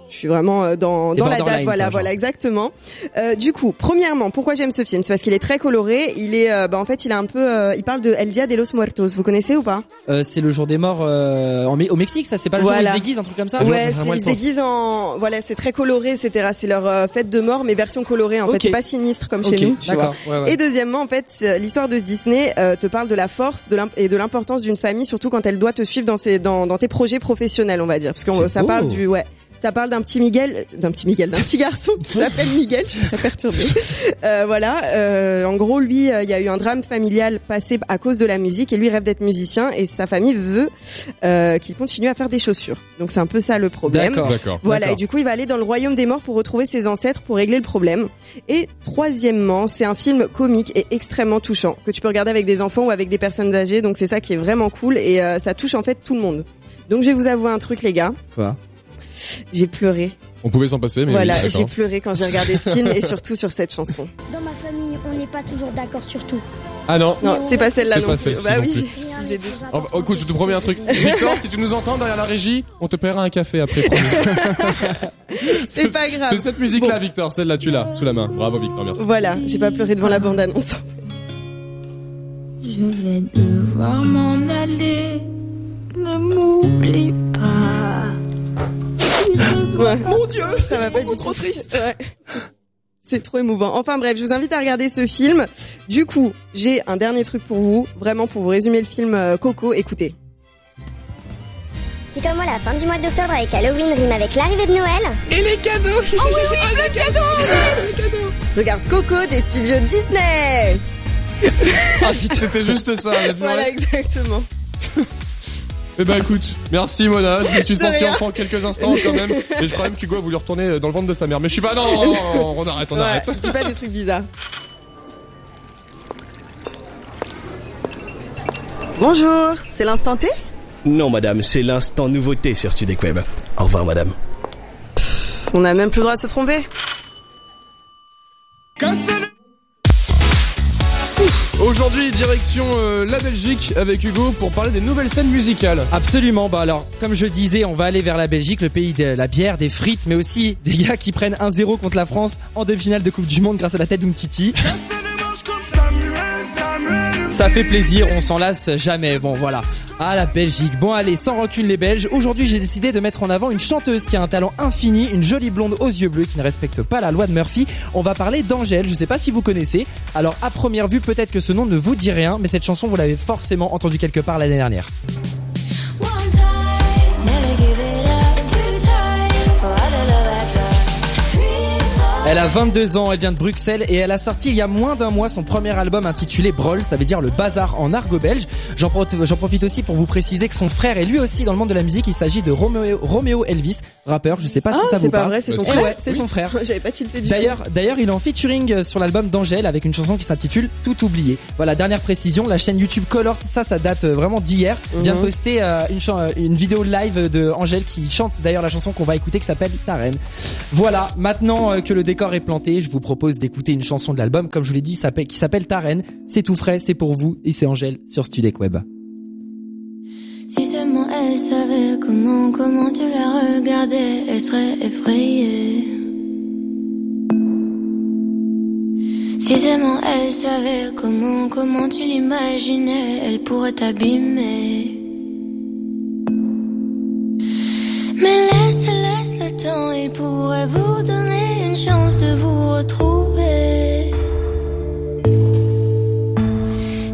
Je suis vraiment euh, dans, dans la date, voilà, voilà, exactement. Euh, du coup, premièrement, pourquoi j'aime ce film? C'est parce qu'il est très coloré. Il est, euh, bah, en fait, il a un peu, euh, il parle de El Dia de los Muertos. Vous connaissez ou pas? Euh, c'est le jour des morts euh, en au Mexique, ça c'est pas le jour où ils Voilà. se déguisent, un truc comme ça? Ouais, ils se déguisent en, voilà, c'est très coloré, etc. C'est leur fête de mort, mais version colorée. En Ok. fait, c'est pas sinistre comme chez nous. tu d'accord, vois. ouais, ouais. Et deuxièmement, en fait, l'histoire de ce Disney euh, te parle de la force de et de l'importance d'une famille, surtout quand elle doit te suivre dans, ses, dans, dans tes projets professionnels, on va dire, parce que ça beau. parle du, ouais. Ça parle d'un petit Miguel, d'un petit Miguel, d'un petit garçon qui s'appelle Miguel. Je suis très perturbée. Euh, voilà. euh, en gros, lui, euh, il y a eu un drame familial passé à cause de la musique et lui rêve d'être musicien et sa famille veut euh, qu'il continue à faire des chaussures. Donc c'est un peu ça le problème. D'accord. D'accord. Voilà, D'accord. et du coup, il va aller dans le royaume des morts pour retrouver ses ancêtres pour régler le problème. Et troisièmement, c'est un film comique et extrêmement touchant que tu peux regarder avec des enfants ou avec des personnes âgées. Donc c'est ça qui est vraiment cool et euh, ça touche en fait tout le monde. Donc je vais vous avouer un truc, les gars. Quoi? J'ai pleuré. On pouvait s'en passer, mais voilà, oui, j'ai pleuré quand j'ai regardé ce film et surtout sur cette chanson. Dans ma famille, on n'est pas toujours d'accord sur tout. Ah non. Non, c'est pas celle-là C'est non pas celle-ci Bah non oui, plus. excusez-moi. Oh, oh, écoute, je te promets un truc. Victor, si tu nous entends derrière la régie, on te paiera un café après. C'est pas grave. C'est cette musique-là, Victor. Celle-là, tu l'as sous la main. Bravo, Victor. Merci. Voilà, j'ai pas pleuré devant la bande-annonce. Je vais devoir m'en aller. Ne m'oublie pas. Mon Dieu, ça va pas du trop triste. C'est trop émouvant. Enfin bref, je vous invite à regarder ce film. Du coup, j'ai un dernier truc pour vous, vraiment pour vous résumer le film euh, Coco. Écoutez. Si comme moi la fin du mois d'octobre avec Halloween rime avec l'arrivée de Noël. Et les cadeaux Oh oui, oui, les cadeaux Regarde Coco des studios Disney Ah, C'était juste ça. Voilà, exactement. Eh ben écoute, merci Mona, je me suis senti enfant quelques instants quand même, et je crois même qu'Hugo a voulu retourner dans le ventre de sa mère. Mais je suis pas, non, non, non, non, on arrête, on Ouais, arrête. dis pas des trucs bizarres. Bonjour, c'est l'instant T? Non, madame, c'est l'instant nouveauté sur Studek Web. Au revoir, madame. On a même plus le droit de se tromper. Aujourd'hui, direction euh, la Belgique avec Hugo pour parler des nouvelles scènes musicales. Absolument. Bah alors, comme je disais, on va aller vers la Belgique, le pays de la bière, des frites, mais aussi des gars qui prennent 1-0 contre la France en demi-finale de Coupe du Monde grâce à la tête d'Umtiti. Ça fait plaisir, on s'en lasse jamais. Bon voilà. Ah la Belgique. Bon allez, sans rancune les Belges. Aujourd'hui j'ai décidé de mettre en avant une chanteuse qui a un talent infini, une jolie blonde aux yeux bleus qui ne respecte pas la loi de Murphy. On va parler d'Angèle, je sais pas si vous connaissez. Alors à première vue peut-être que ce nom ne vous dit rien, mais cette chanson vous l'avez forcément entendue quelque part l'année dernière. Elle a 22 ans, elle vient de Bruxelles et elle a sorti il y a moins d'un mois son premier album intitulé Brawl, ça veut dire le bazar en argot belge. J'en pro- j'en profite aussi pour vous préciser que son frère est lui aussi dans le monde de la musique, il s'agit de Roméo Elvis, rappeur, je sais pas Ah, si ça c'est vous pas parle. vrai, c'est son Eh frère ouais, c'est Oui. son frère. J'avais pas tilté du tout. D'ailleurs, d'ailleurs, il est en featuring sur l'album d'Angèle avec une chanson qui s'intitule Tout oublié. Voilà, dernière précision, la chaîne YouTube Colors, ça, ça date euh, vraiment d'hier, vient de poster euh, une, euh, vidéo live de Angèle qui chante d'ailleurs la chanson qu'on va écouter qui s'appelle Ta Reine. Voilà, maintenant euh, que le décor est planté, je vous propose d'écouter une chanson de l'album, comme je vous l'ai dit, qui s'appelle Ta Reine. C'est tout frais, c'est pour vous et c'est Angèle sur Studek Web elle savait comment, comment tu la regardais, elle serait effrayée. Si seulement elle savait comment, comment tu l'imaginais, elle pourrait t'abîmer. Mais laisse, laisse le temps, il pourrait vous donner une chance de vous retrouver.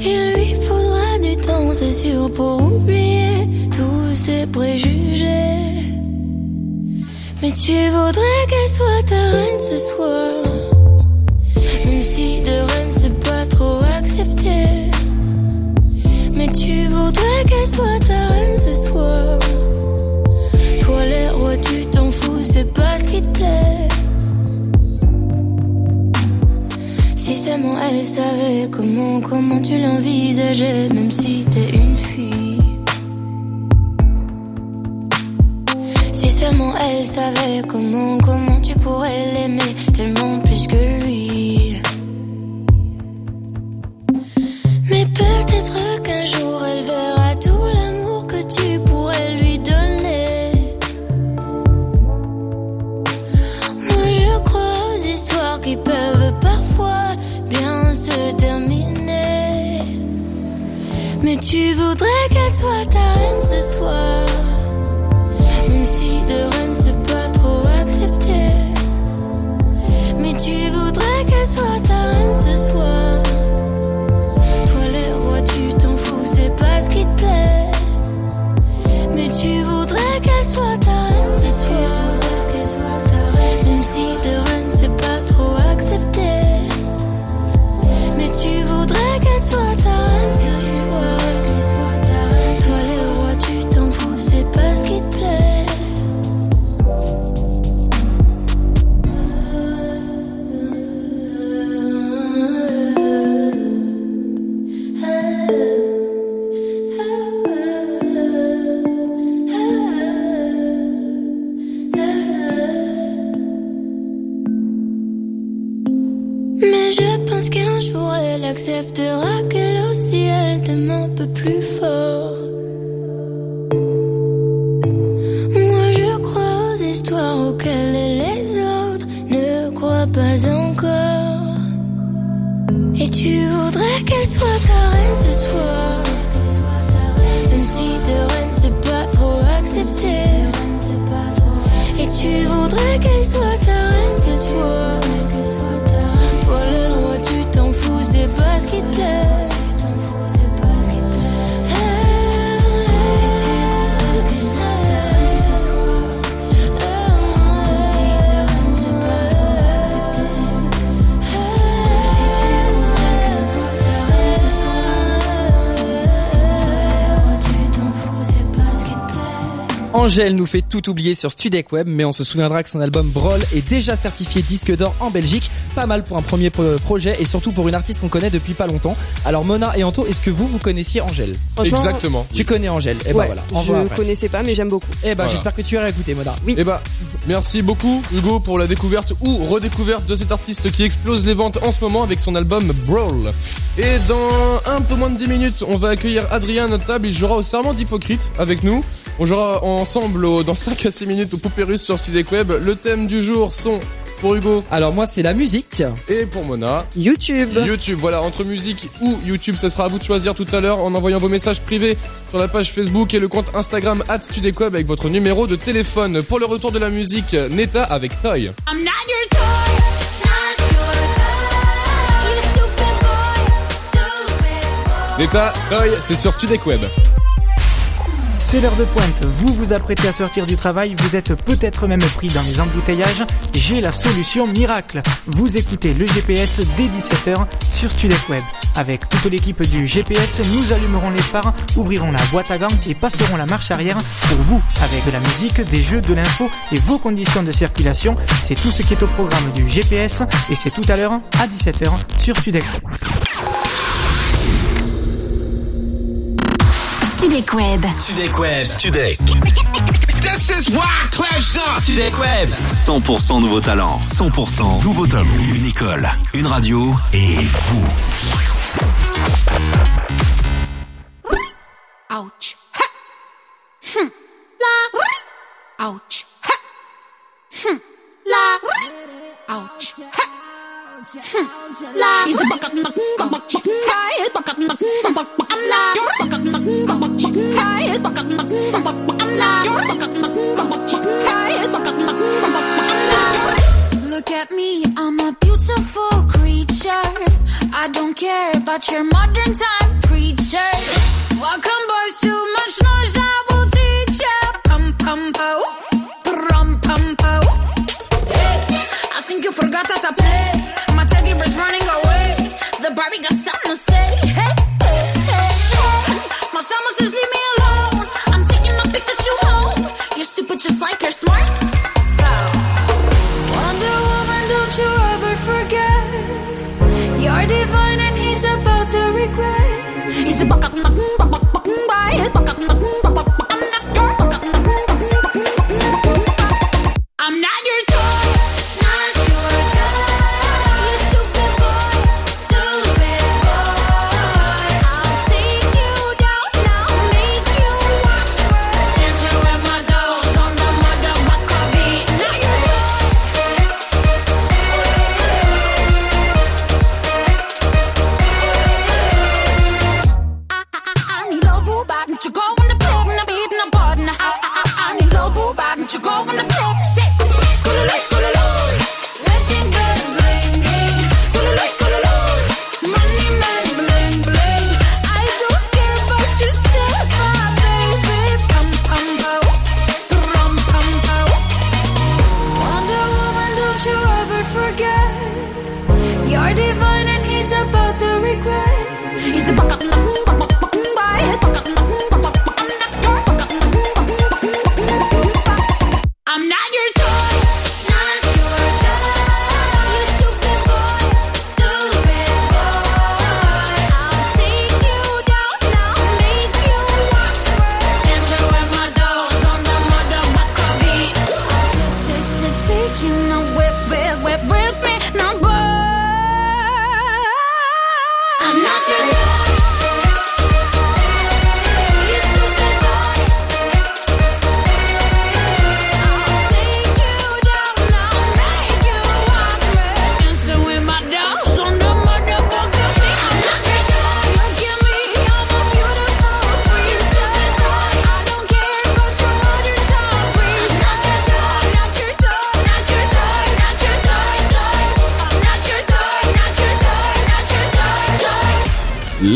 Il lui faudra du temps, c'est sûr, pour vous ces préjugés. Mais tu voudrais qu'elle soit ta reine ce soir. Même si de reine c'est pas trop accepté. Mais tu voudrais qu'elle soit ta reine ce soir. Toi les rois tu t'en fous, c'est pas ce qui te plaît. Si seulement elle savait comment, comment tu l'envisageais, même si t'es une fille. Elle savait comment, comment tu pourrais l'aimer tellement plus que lui. Mais peut-être qu'un jour elle verra tout l'amour que tu pourrais lui donner. Moi je crois aux histoires qui peuvent parfois bien se terminer. Mais tu voudrais qu'elle soit ta reine ce soir. Tout oublier sur Studek Web, mais on se souviendra que son album Brawl est déjà certifié disque d'or en Belgique. Pas mal pour un premier pro- projet et surtout pour une artiste qu'on connaît depuis pas longtemps. Alors Mona et Anto, est-ce que vous, vous connaissiez Angèle? Exactement. Tu connais Angèle? Eh ben Ouais, voilà. je connaissais pas, mais j'aime beaucoup. Eh ben Voilà. j'espère que tu as écouté Mona. Oui. Eh bah, merci beaucoup Hugo pour la découverte ou redécouverte de cet artiste qui explose les ventes en ce moment avec son album Brawl. Et dans un peu moins de 10 minutes, on va accueillir Adrien à notre table. Il jouera au serment d'Hypocrite avec nous. On jouera ensemble au- dans 5 à 6 minutes au Poupée Russe sur Studek Web. Le thème du jour sont pour Hugo Alors moi c'est la musique. et pour Mona. YouTube. YouTube, voilà, entre musique ou YouTube, ça sera à vous de choisir tout à l'heure en envoyant vos messages privés sur la page Facebook et le compte Instagram @studecweb avec votre numéro de téléphone. Pour le retour de la musique, Neta avec Toy. I'm not your toy, not your toy. You stupid boy, stupid boy. Neta, Toy, c'est sur Studek Web. C'est l'heure de pointe, vous vous apprêtez à sortir du travail, vous êtes peut-être même pris dans les embouteillages, j'ai la solution miracle. Vous écoutez le GPS dès 17h sur Studek Web. Avec toute l'équipe du GPS, nous allumerons les phares, ouvrirons la boîte à gants et passerons la marche arrière pour vous, avec de la musique, des jeux, de l'info et vos conditions de circulation. C'est tout ce qui est au programme du GPS et c'est tout à l'heure à 17h sur Studek Web. Studek Web. Studek Web. Studek. This is why Clash Up. Studek Web. 100% nouveau talent. 100% nouveau talent. Une école, une radio et vous. Ouch. Ha. Hm. La. Ouch. Ha. Hm. La. Ouch. Look at me, I'm a beautiful creature. I don't care about your modern time preacher. Welcome, boys, too much noise, I will teach ya. Pum, pum, po. bakak nak bakak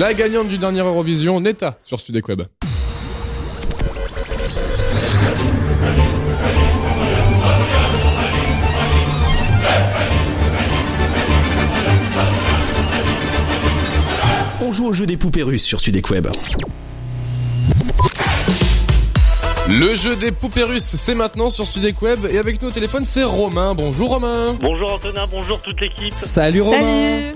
La gagnante du dernier Eurovision, Neta, sur Studek Web. On joue au jeu des poupées russes sur Studek Web. Le jeu des poupées russes, c'est maintenant sur Studek Web. Et avec nous au téléphone, c'est Romain. Bonjour Romain. Bonjour Antonin, bonjour toute l'équipe. Salut Romain.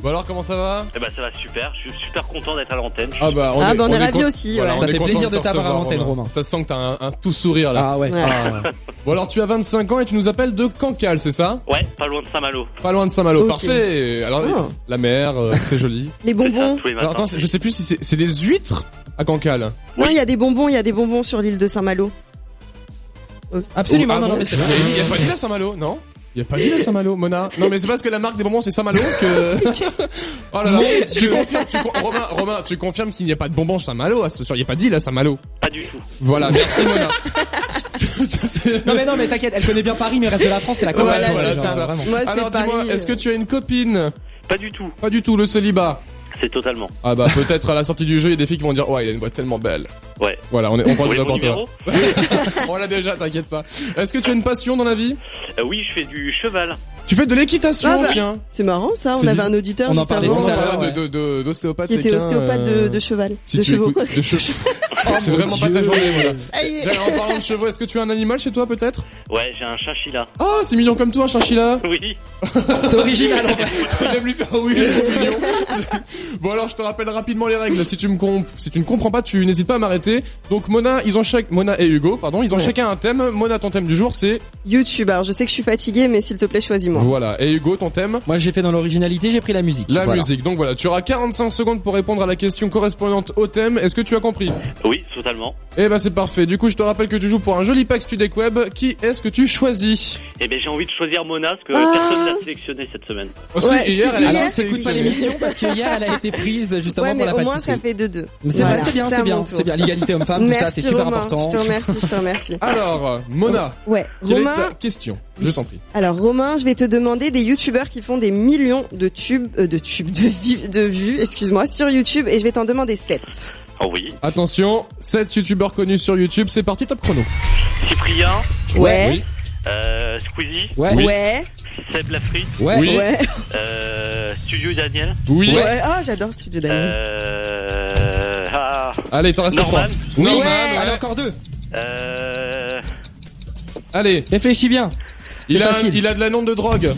Bon alors, comment ça va? Eh ben ça va super, je suis super content d'être à l'antenne. Ah bah, Ah bah, on est con- ravis aussi, ouais. Ça est fait plaisir de te t'avoir à l'antenne, Romain. Ça sent que t'as un, un tout sourire là. Ah ouais. Ah. Bon alors, tu as 25 ans et tu nous appelles de Cancale, c'est ça? Ouais, pas loin de Saint-Malo. Pas loin de Saint-Malo, parfait. Alors, Ah. la mer, euh, c'est joli. Les bonbons. Les Alors attends, je sais plus si c'est c'est des huîtres? À Cancale. Non, il y a des bonbons, il y a des bonbons sur l'île de Saint-Malo. Absolument, Oh, ah non, bon non, mais c'est Il y a- vrai. Il y a pas d'île à Saint-Malo, non Il y a pas d'île à Saint-Malo, Mona. Non mais c'est parce que la marque des bonbons c'est Saint-Malo que. oh là là. Tu confirmes, tu con- Romain, Romain, tu confirmes qu'il n'y a pas de bonbons Saint-Malo à ce soir. Il n'y a pas d'île à Saint-Malo. Pas du tout. Voilà, merci Mona. Non mais non mais t'inquiète, elle connaît bien Paris mais le reste de la France c'est la Voilà, campagne. voilà, genre, c'est ça. Moi, Alors dis-moi, est-ce que euh. tu as une copine? Pas du tout. Pas du tout, le célibat. C'est totalement. Ah bah peut-être à la sortie du jeu, il y a des filles qui vont dire ouais, il a une voix tellement belle. Ouais. Voilà, on est on pour toi. numéro? On l'a déjà, t'inquiète pas. Est-ce que tu as une passion dans la vie? Euh, Oui, je fais du cheval. Tu fais de l'équitation, Ah bah, tiens. C'est marrant ça, on avait un auditeur On en juste parlait avant tout à euh, l'heure, d'ostéopathe. qui était ostéopathe de, euh, de cheval, si de chevaux. écoutes- de chevaux. c'est mon vraiment pas ta journée, voilà. En parlant de chevaux, est-ce que tu as un animal chez toi peut-être? Ouais, j'ai un chinchilla. Oh, c'est mignon comme toi, un chinchilla. Oui. C'est original en. T'as même lui faire oui, c'est mignon. bon alors, je te rappelle rapidement les règles. Si tu me comp- si tu ne comprends pas, tu n'hésites pas à m'arrêter. Donc Mona, ils ont chaque Mona et Hugo, pardon, ils ont Ouais. chacun un thème. Mona, ton thème du jour, c'est YouTube, alors je sais que je suis fatiguée, mais s'il te plaît, choisis-moi. voilà. Et Hugo, ton thème? Moi j'ai fait dans l'originalité, j'ai pris la musique. La Voilà. musique. Donc voilà, tu auras 45 secondes pour répondre à la question correspondante au thème. Est-ce que tu as compris? Oui, totalement. Eh ben c'est parfait. Du coup, je te rappelle que tu joues pour un joli pack Studek Web. Qui est-ce que tu choisis Eh ben j'ai envie de choisir Mona parce que Ah. personne l'a sélectionné cette semaine. Aussi, Ouais, hier, si, elle a hier, été Écoute pas sélectionnée. l'émission parce que hier elle a été prise juste avant Ouais, pour mais la au moins pâtisserie. ça fait 2-2. Mais c'est Voilà, vrai, c'est bien, à c'est mon bien, tour. c'est bien. L'égalité homme-femme, tout ça, Merci, c'est super Romain, important. Je te remercie, je te remercie. Alors, Mona, Ouais, quelle est ta Romain. question? Je t'en prie. Alors Romain, je vais te demander des youtubeurs qui font des millions de tubes, euh, de tubes, de, vi- de vues, excuse-moi, sur YouTube, et je vais t'en demander 7. Ah oui. Attention, 7 youtubeurs connus sur YouTube, c'est parti, top chrono. Cyprien. Ouais. Oui. Euh, Squeezie. Ouais. Ouais. Ouais. Seb Lafri. Ouais. Oui. Ouais. Euh, Studio Daniel. Oui. Ouais. Ah, j'adore Studio Daniel. Euh, ah, Allez, t'en restes. 3. Oui, Ouais. Norman, Allez, ouais. encore deux. Euh, Allez, Réfléchis bien. il a, facile. il a de la nom de drogue.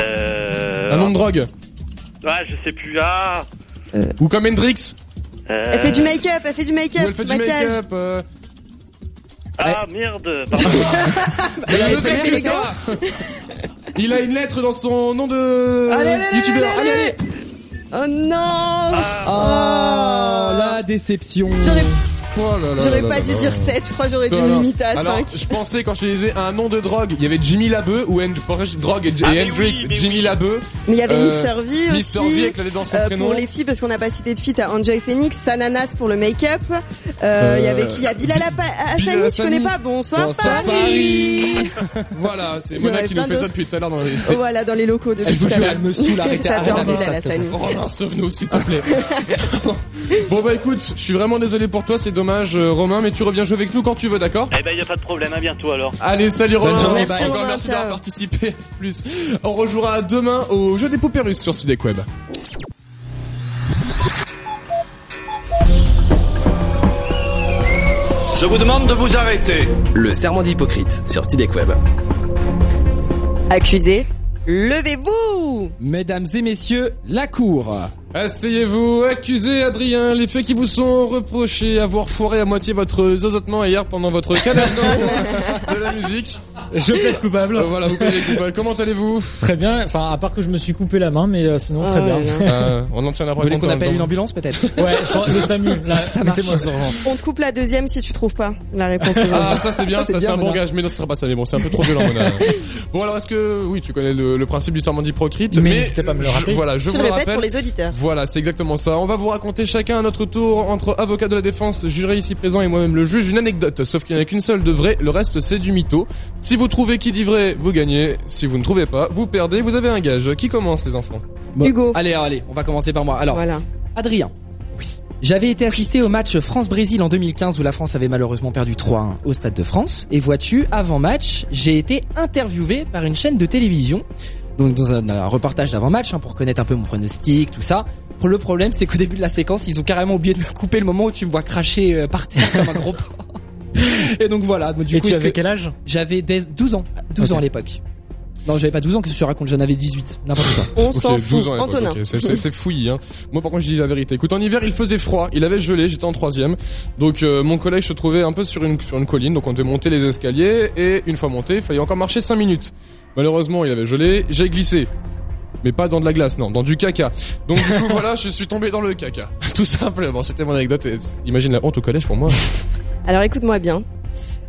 euh, Un nom de drogue. Ah, je sais plus. Ah. Ou comme Hendrix. Euh, Elle fait du make-up, elle fait du make-up. Elle fait du make-up. euh, Ah, merde. Pardon. Il a, là. Il a une lettre dans son nom de Allez, allez, allez, youtubeur. allez, Allez, allez. Oh non Oh, la déception. J'aurais- Oh là là J'aurais là pas là dû là. dire 7, je crois j'aurais dû me limiter à alors, 5. je pensais quand je disais un nom de drogue, il y avait Jimmy Labeu ou drogue et, et Ah, mais Hendrix, oui, Jimmy oui. Labeu. Mais il y avait Euh, Mister V aussi. Mr. V avec la dans son Euh, prénom. pour les filles, parce qu'on n'a pas cité de filles, t'as Enjoy Phoenix, Sananas pour le make-up. Euh, Il y avait qui? Il y a Bilal Hassani, tu Hassani. connais pas? Bonsoir, Bonsoir Paris. Voilà, c'est Mona qui nous fait ça depuis tout à l'heure dans les. Oh, voilà, dans les locaux de Je elle me saoule, arrêtez, J'adore Bilal te Hassani. Romain, sauve-nous s'il te plaît. bon bah écoute, je suis vraiment désolé pour toi, c'est dommage euh, Romain, mais tu reviens jouer avec nous quand tu veux, d'accord? Eh ben, y a pas de problème. À bientôt alors. Allez, salut Romain. journée, bye. Encore merci d'avoir participé. Plus, on rejouera demain au jeu des poupées russes sur Studek Web. Je vous demande de vous arrêter. Le serment d'Hippocrate sur Studek Web. Accusé, levez-vous Mesdames et messieurs, la cour. Asseyez-vous, accusez Adrien, les faits qui vous sont reprochés, avoir foiré à moitié votre zozotement hier pendant votre canal de la musique. Je plaide coupable. Euh, voilà, vous plaidez coupable. Comment allez-vous Très bien. Enfin, à part que je me suis coupé la main, mais euh, sinon Ah très ouais, bien. non. Euh, On en tient la Vous voulez qu'on appelle une ambulance peut-être? Ouais, je pense le SAMU. Là, Ça marche. On te coupe la deuxième si tu trouves pas la réponse. Ah ça c'est bien, Ça, c'est un bon gage, mais non ce sera pas ça, mais bon c'est un peu trop violent Mona. Bon alors est-ce que, oui tu connais le, le principe du serment d'Hippocrate, Mais n'hésitez pas à me le je- rappeler. voilà, je Je vous le rappelle. pour les auditeurs. Voilà, c'est exactement ça. On va vous raconter chacun à notre tour, entre avocat de la défense, juré ici présent et moi-même le juge, une anecdote. Sauf qu'il n'y en a qu'une seule de vraie, le reste c'est du mytho. Si vous trouvez qui dit vrai, vous gagnez. Si vous ne trouvez pas, vous perdez, vous avez un gage. Qui commence les enfants Bon, Hugo. Allez, allez, on va commencer par moi. Alors, Voilà. Adrien. Oui. J'avais été assisté au match France-Brésil en 2015 où la France avait malheureusement perdu 3-1 au Stade de France. Et vois-tu, avant match, j'ai été interviewé par une chaîne de télévision. Donc dans un, un reportage d'avant-match hein, pour connaître un peu mon pronostic, tout ça. Pour le problème, c'est qu'au début de la séquence, ils ont carrément oublié de me couper le moment où tu me vois cracher euh, par terre comme un gros porc. Et donc voilà. Donc, du Et coup, tu est-ce avais que- quel âge? J'avais des- 12 ans. 12 ans à l'époque. Non, j'avais pas 12 ans, qu'est-ce que tu racontes? J'en avais 18. N'importe quoi. On s'en 12 fout. Antonin. ok, c'est- fouillis. Hein. Moi par contre je dis la vérité. Écoute en hiver il faisait froid, il avait gelé, j'étais en troisième. Donc euh, mon collège se trouvait un peu sur une, sur une colline, donc on devait monter les escaliers et une fois monté il fallait encore marcher 5 minutes. Malheureusement il avait gelé, j'ai glissé. Mais pas dans de la glace, non, dans du caca. Donc du coup voilà, je suis tombé dans le caca. Tout simplement, c'était mon anecdote. Et imagine la honte au collège pour moi. Alors écoute-moi bien.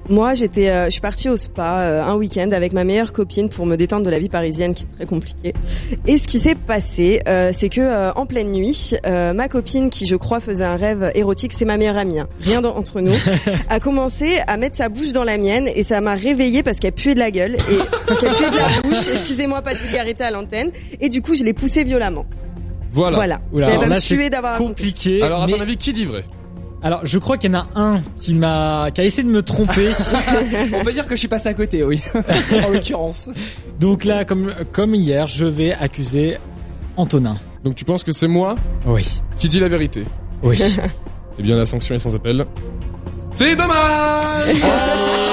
Moi, j'étais, euh, je suis partie au spa euh, un week-end avec ma meilleure copine pour me détendre de la vie parisienne, qui est très compliquée. Et ce qui s'est passé, euh, c'est que euh, en pleine nuit, euh, ma copine, qui je crois faisait un rêve érotique, c'est ma meilleure amie, hein, rien d'en- entre nous, a commencé à mettre sa bouche dans la mienne et ça m'a réveillée parce qu'elle puait de la gueule et qu'elle puait de la bouche. Excusez-moi, pas de vulgarité à l'antenne. Et du coup, je l'ai poussée violemment. Voilà. Voilà. Oula, elle alors va me c'est tuer d'avoir compliqué. Alors à mais- ton avis qui dit vrai? Alors, je crois qu'il y en a un qui m'a, qui a essayé de me tromper. On peut dire que je suis passé à côté, oui. en l'occurrence. Donc là, comme, comme hier, je vais accuser Antonin. Donc tu penses que c'est moi Oui. qui dis la vérité Oui. Eh bien la sanction est sans appel. C'est dommage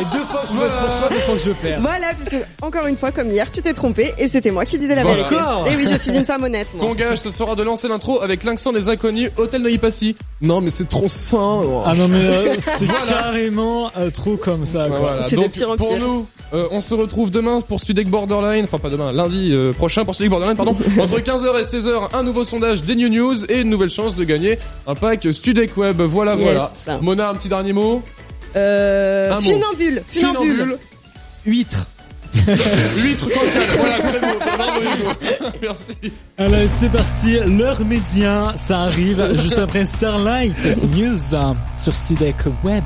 Et deux fois que je vote pour toi, deux fois que je perds. Voilà, puisque encore une fois, comme hier, tu t'es trompé et c'était moi qui disais la Voilà. vérité. Encore Et oui, je suis une femme honnête, moi. Ton gage, ce sera de lancer l'intro avec l'accent des inconnus, Hôtel Neuilly Passy. Non, mais c'est trop sain. Ah non mais euh, c'est Voilà. carrément euh, trop comme ça. Quoi. Voilà. C'est de Donc, pire en pour pire. nous, euh, on se retrouve demain pour Studek Borderline, enfin pas demain, lundi euh, prochain pour Studek Borderline, pardon. Entre 15h et 16h, un nouveau sondage des New News et une nouvelle chance de gagner un pack Studek Web. Voilà, Yes. voilà. Mona, un petit dernier mot? Euh, funambule, funambule. Funambule. Huître. Huître cancale. voilà, très beau. Bravo Hugo. Merci. Allez, c'est parti. L'heure média, ça arrive juste après Starlight News sur Studek Web.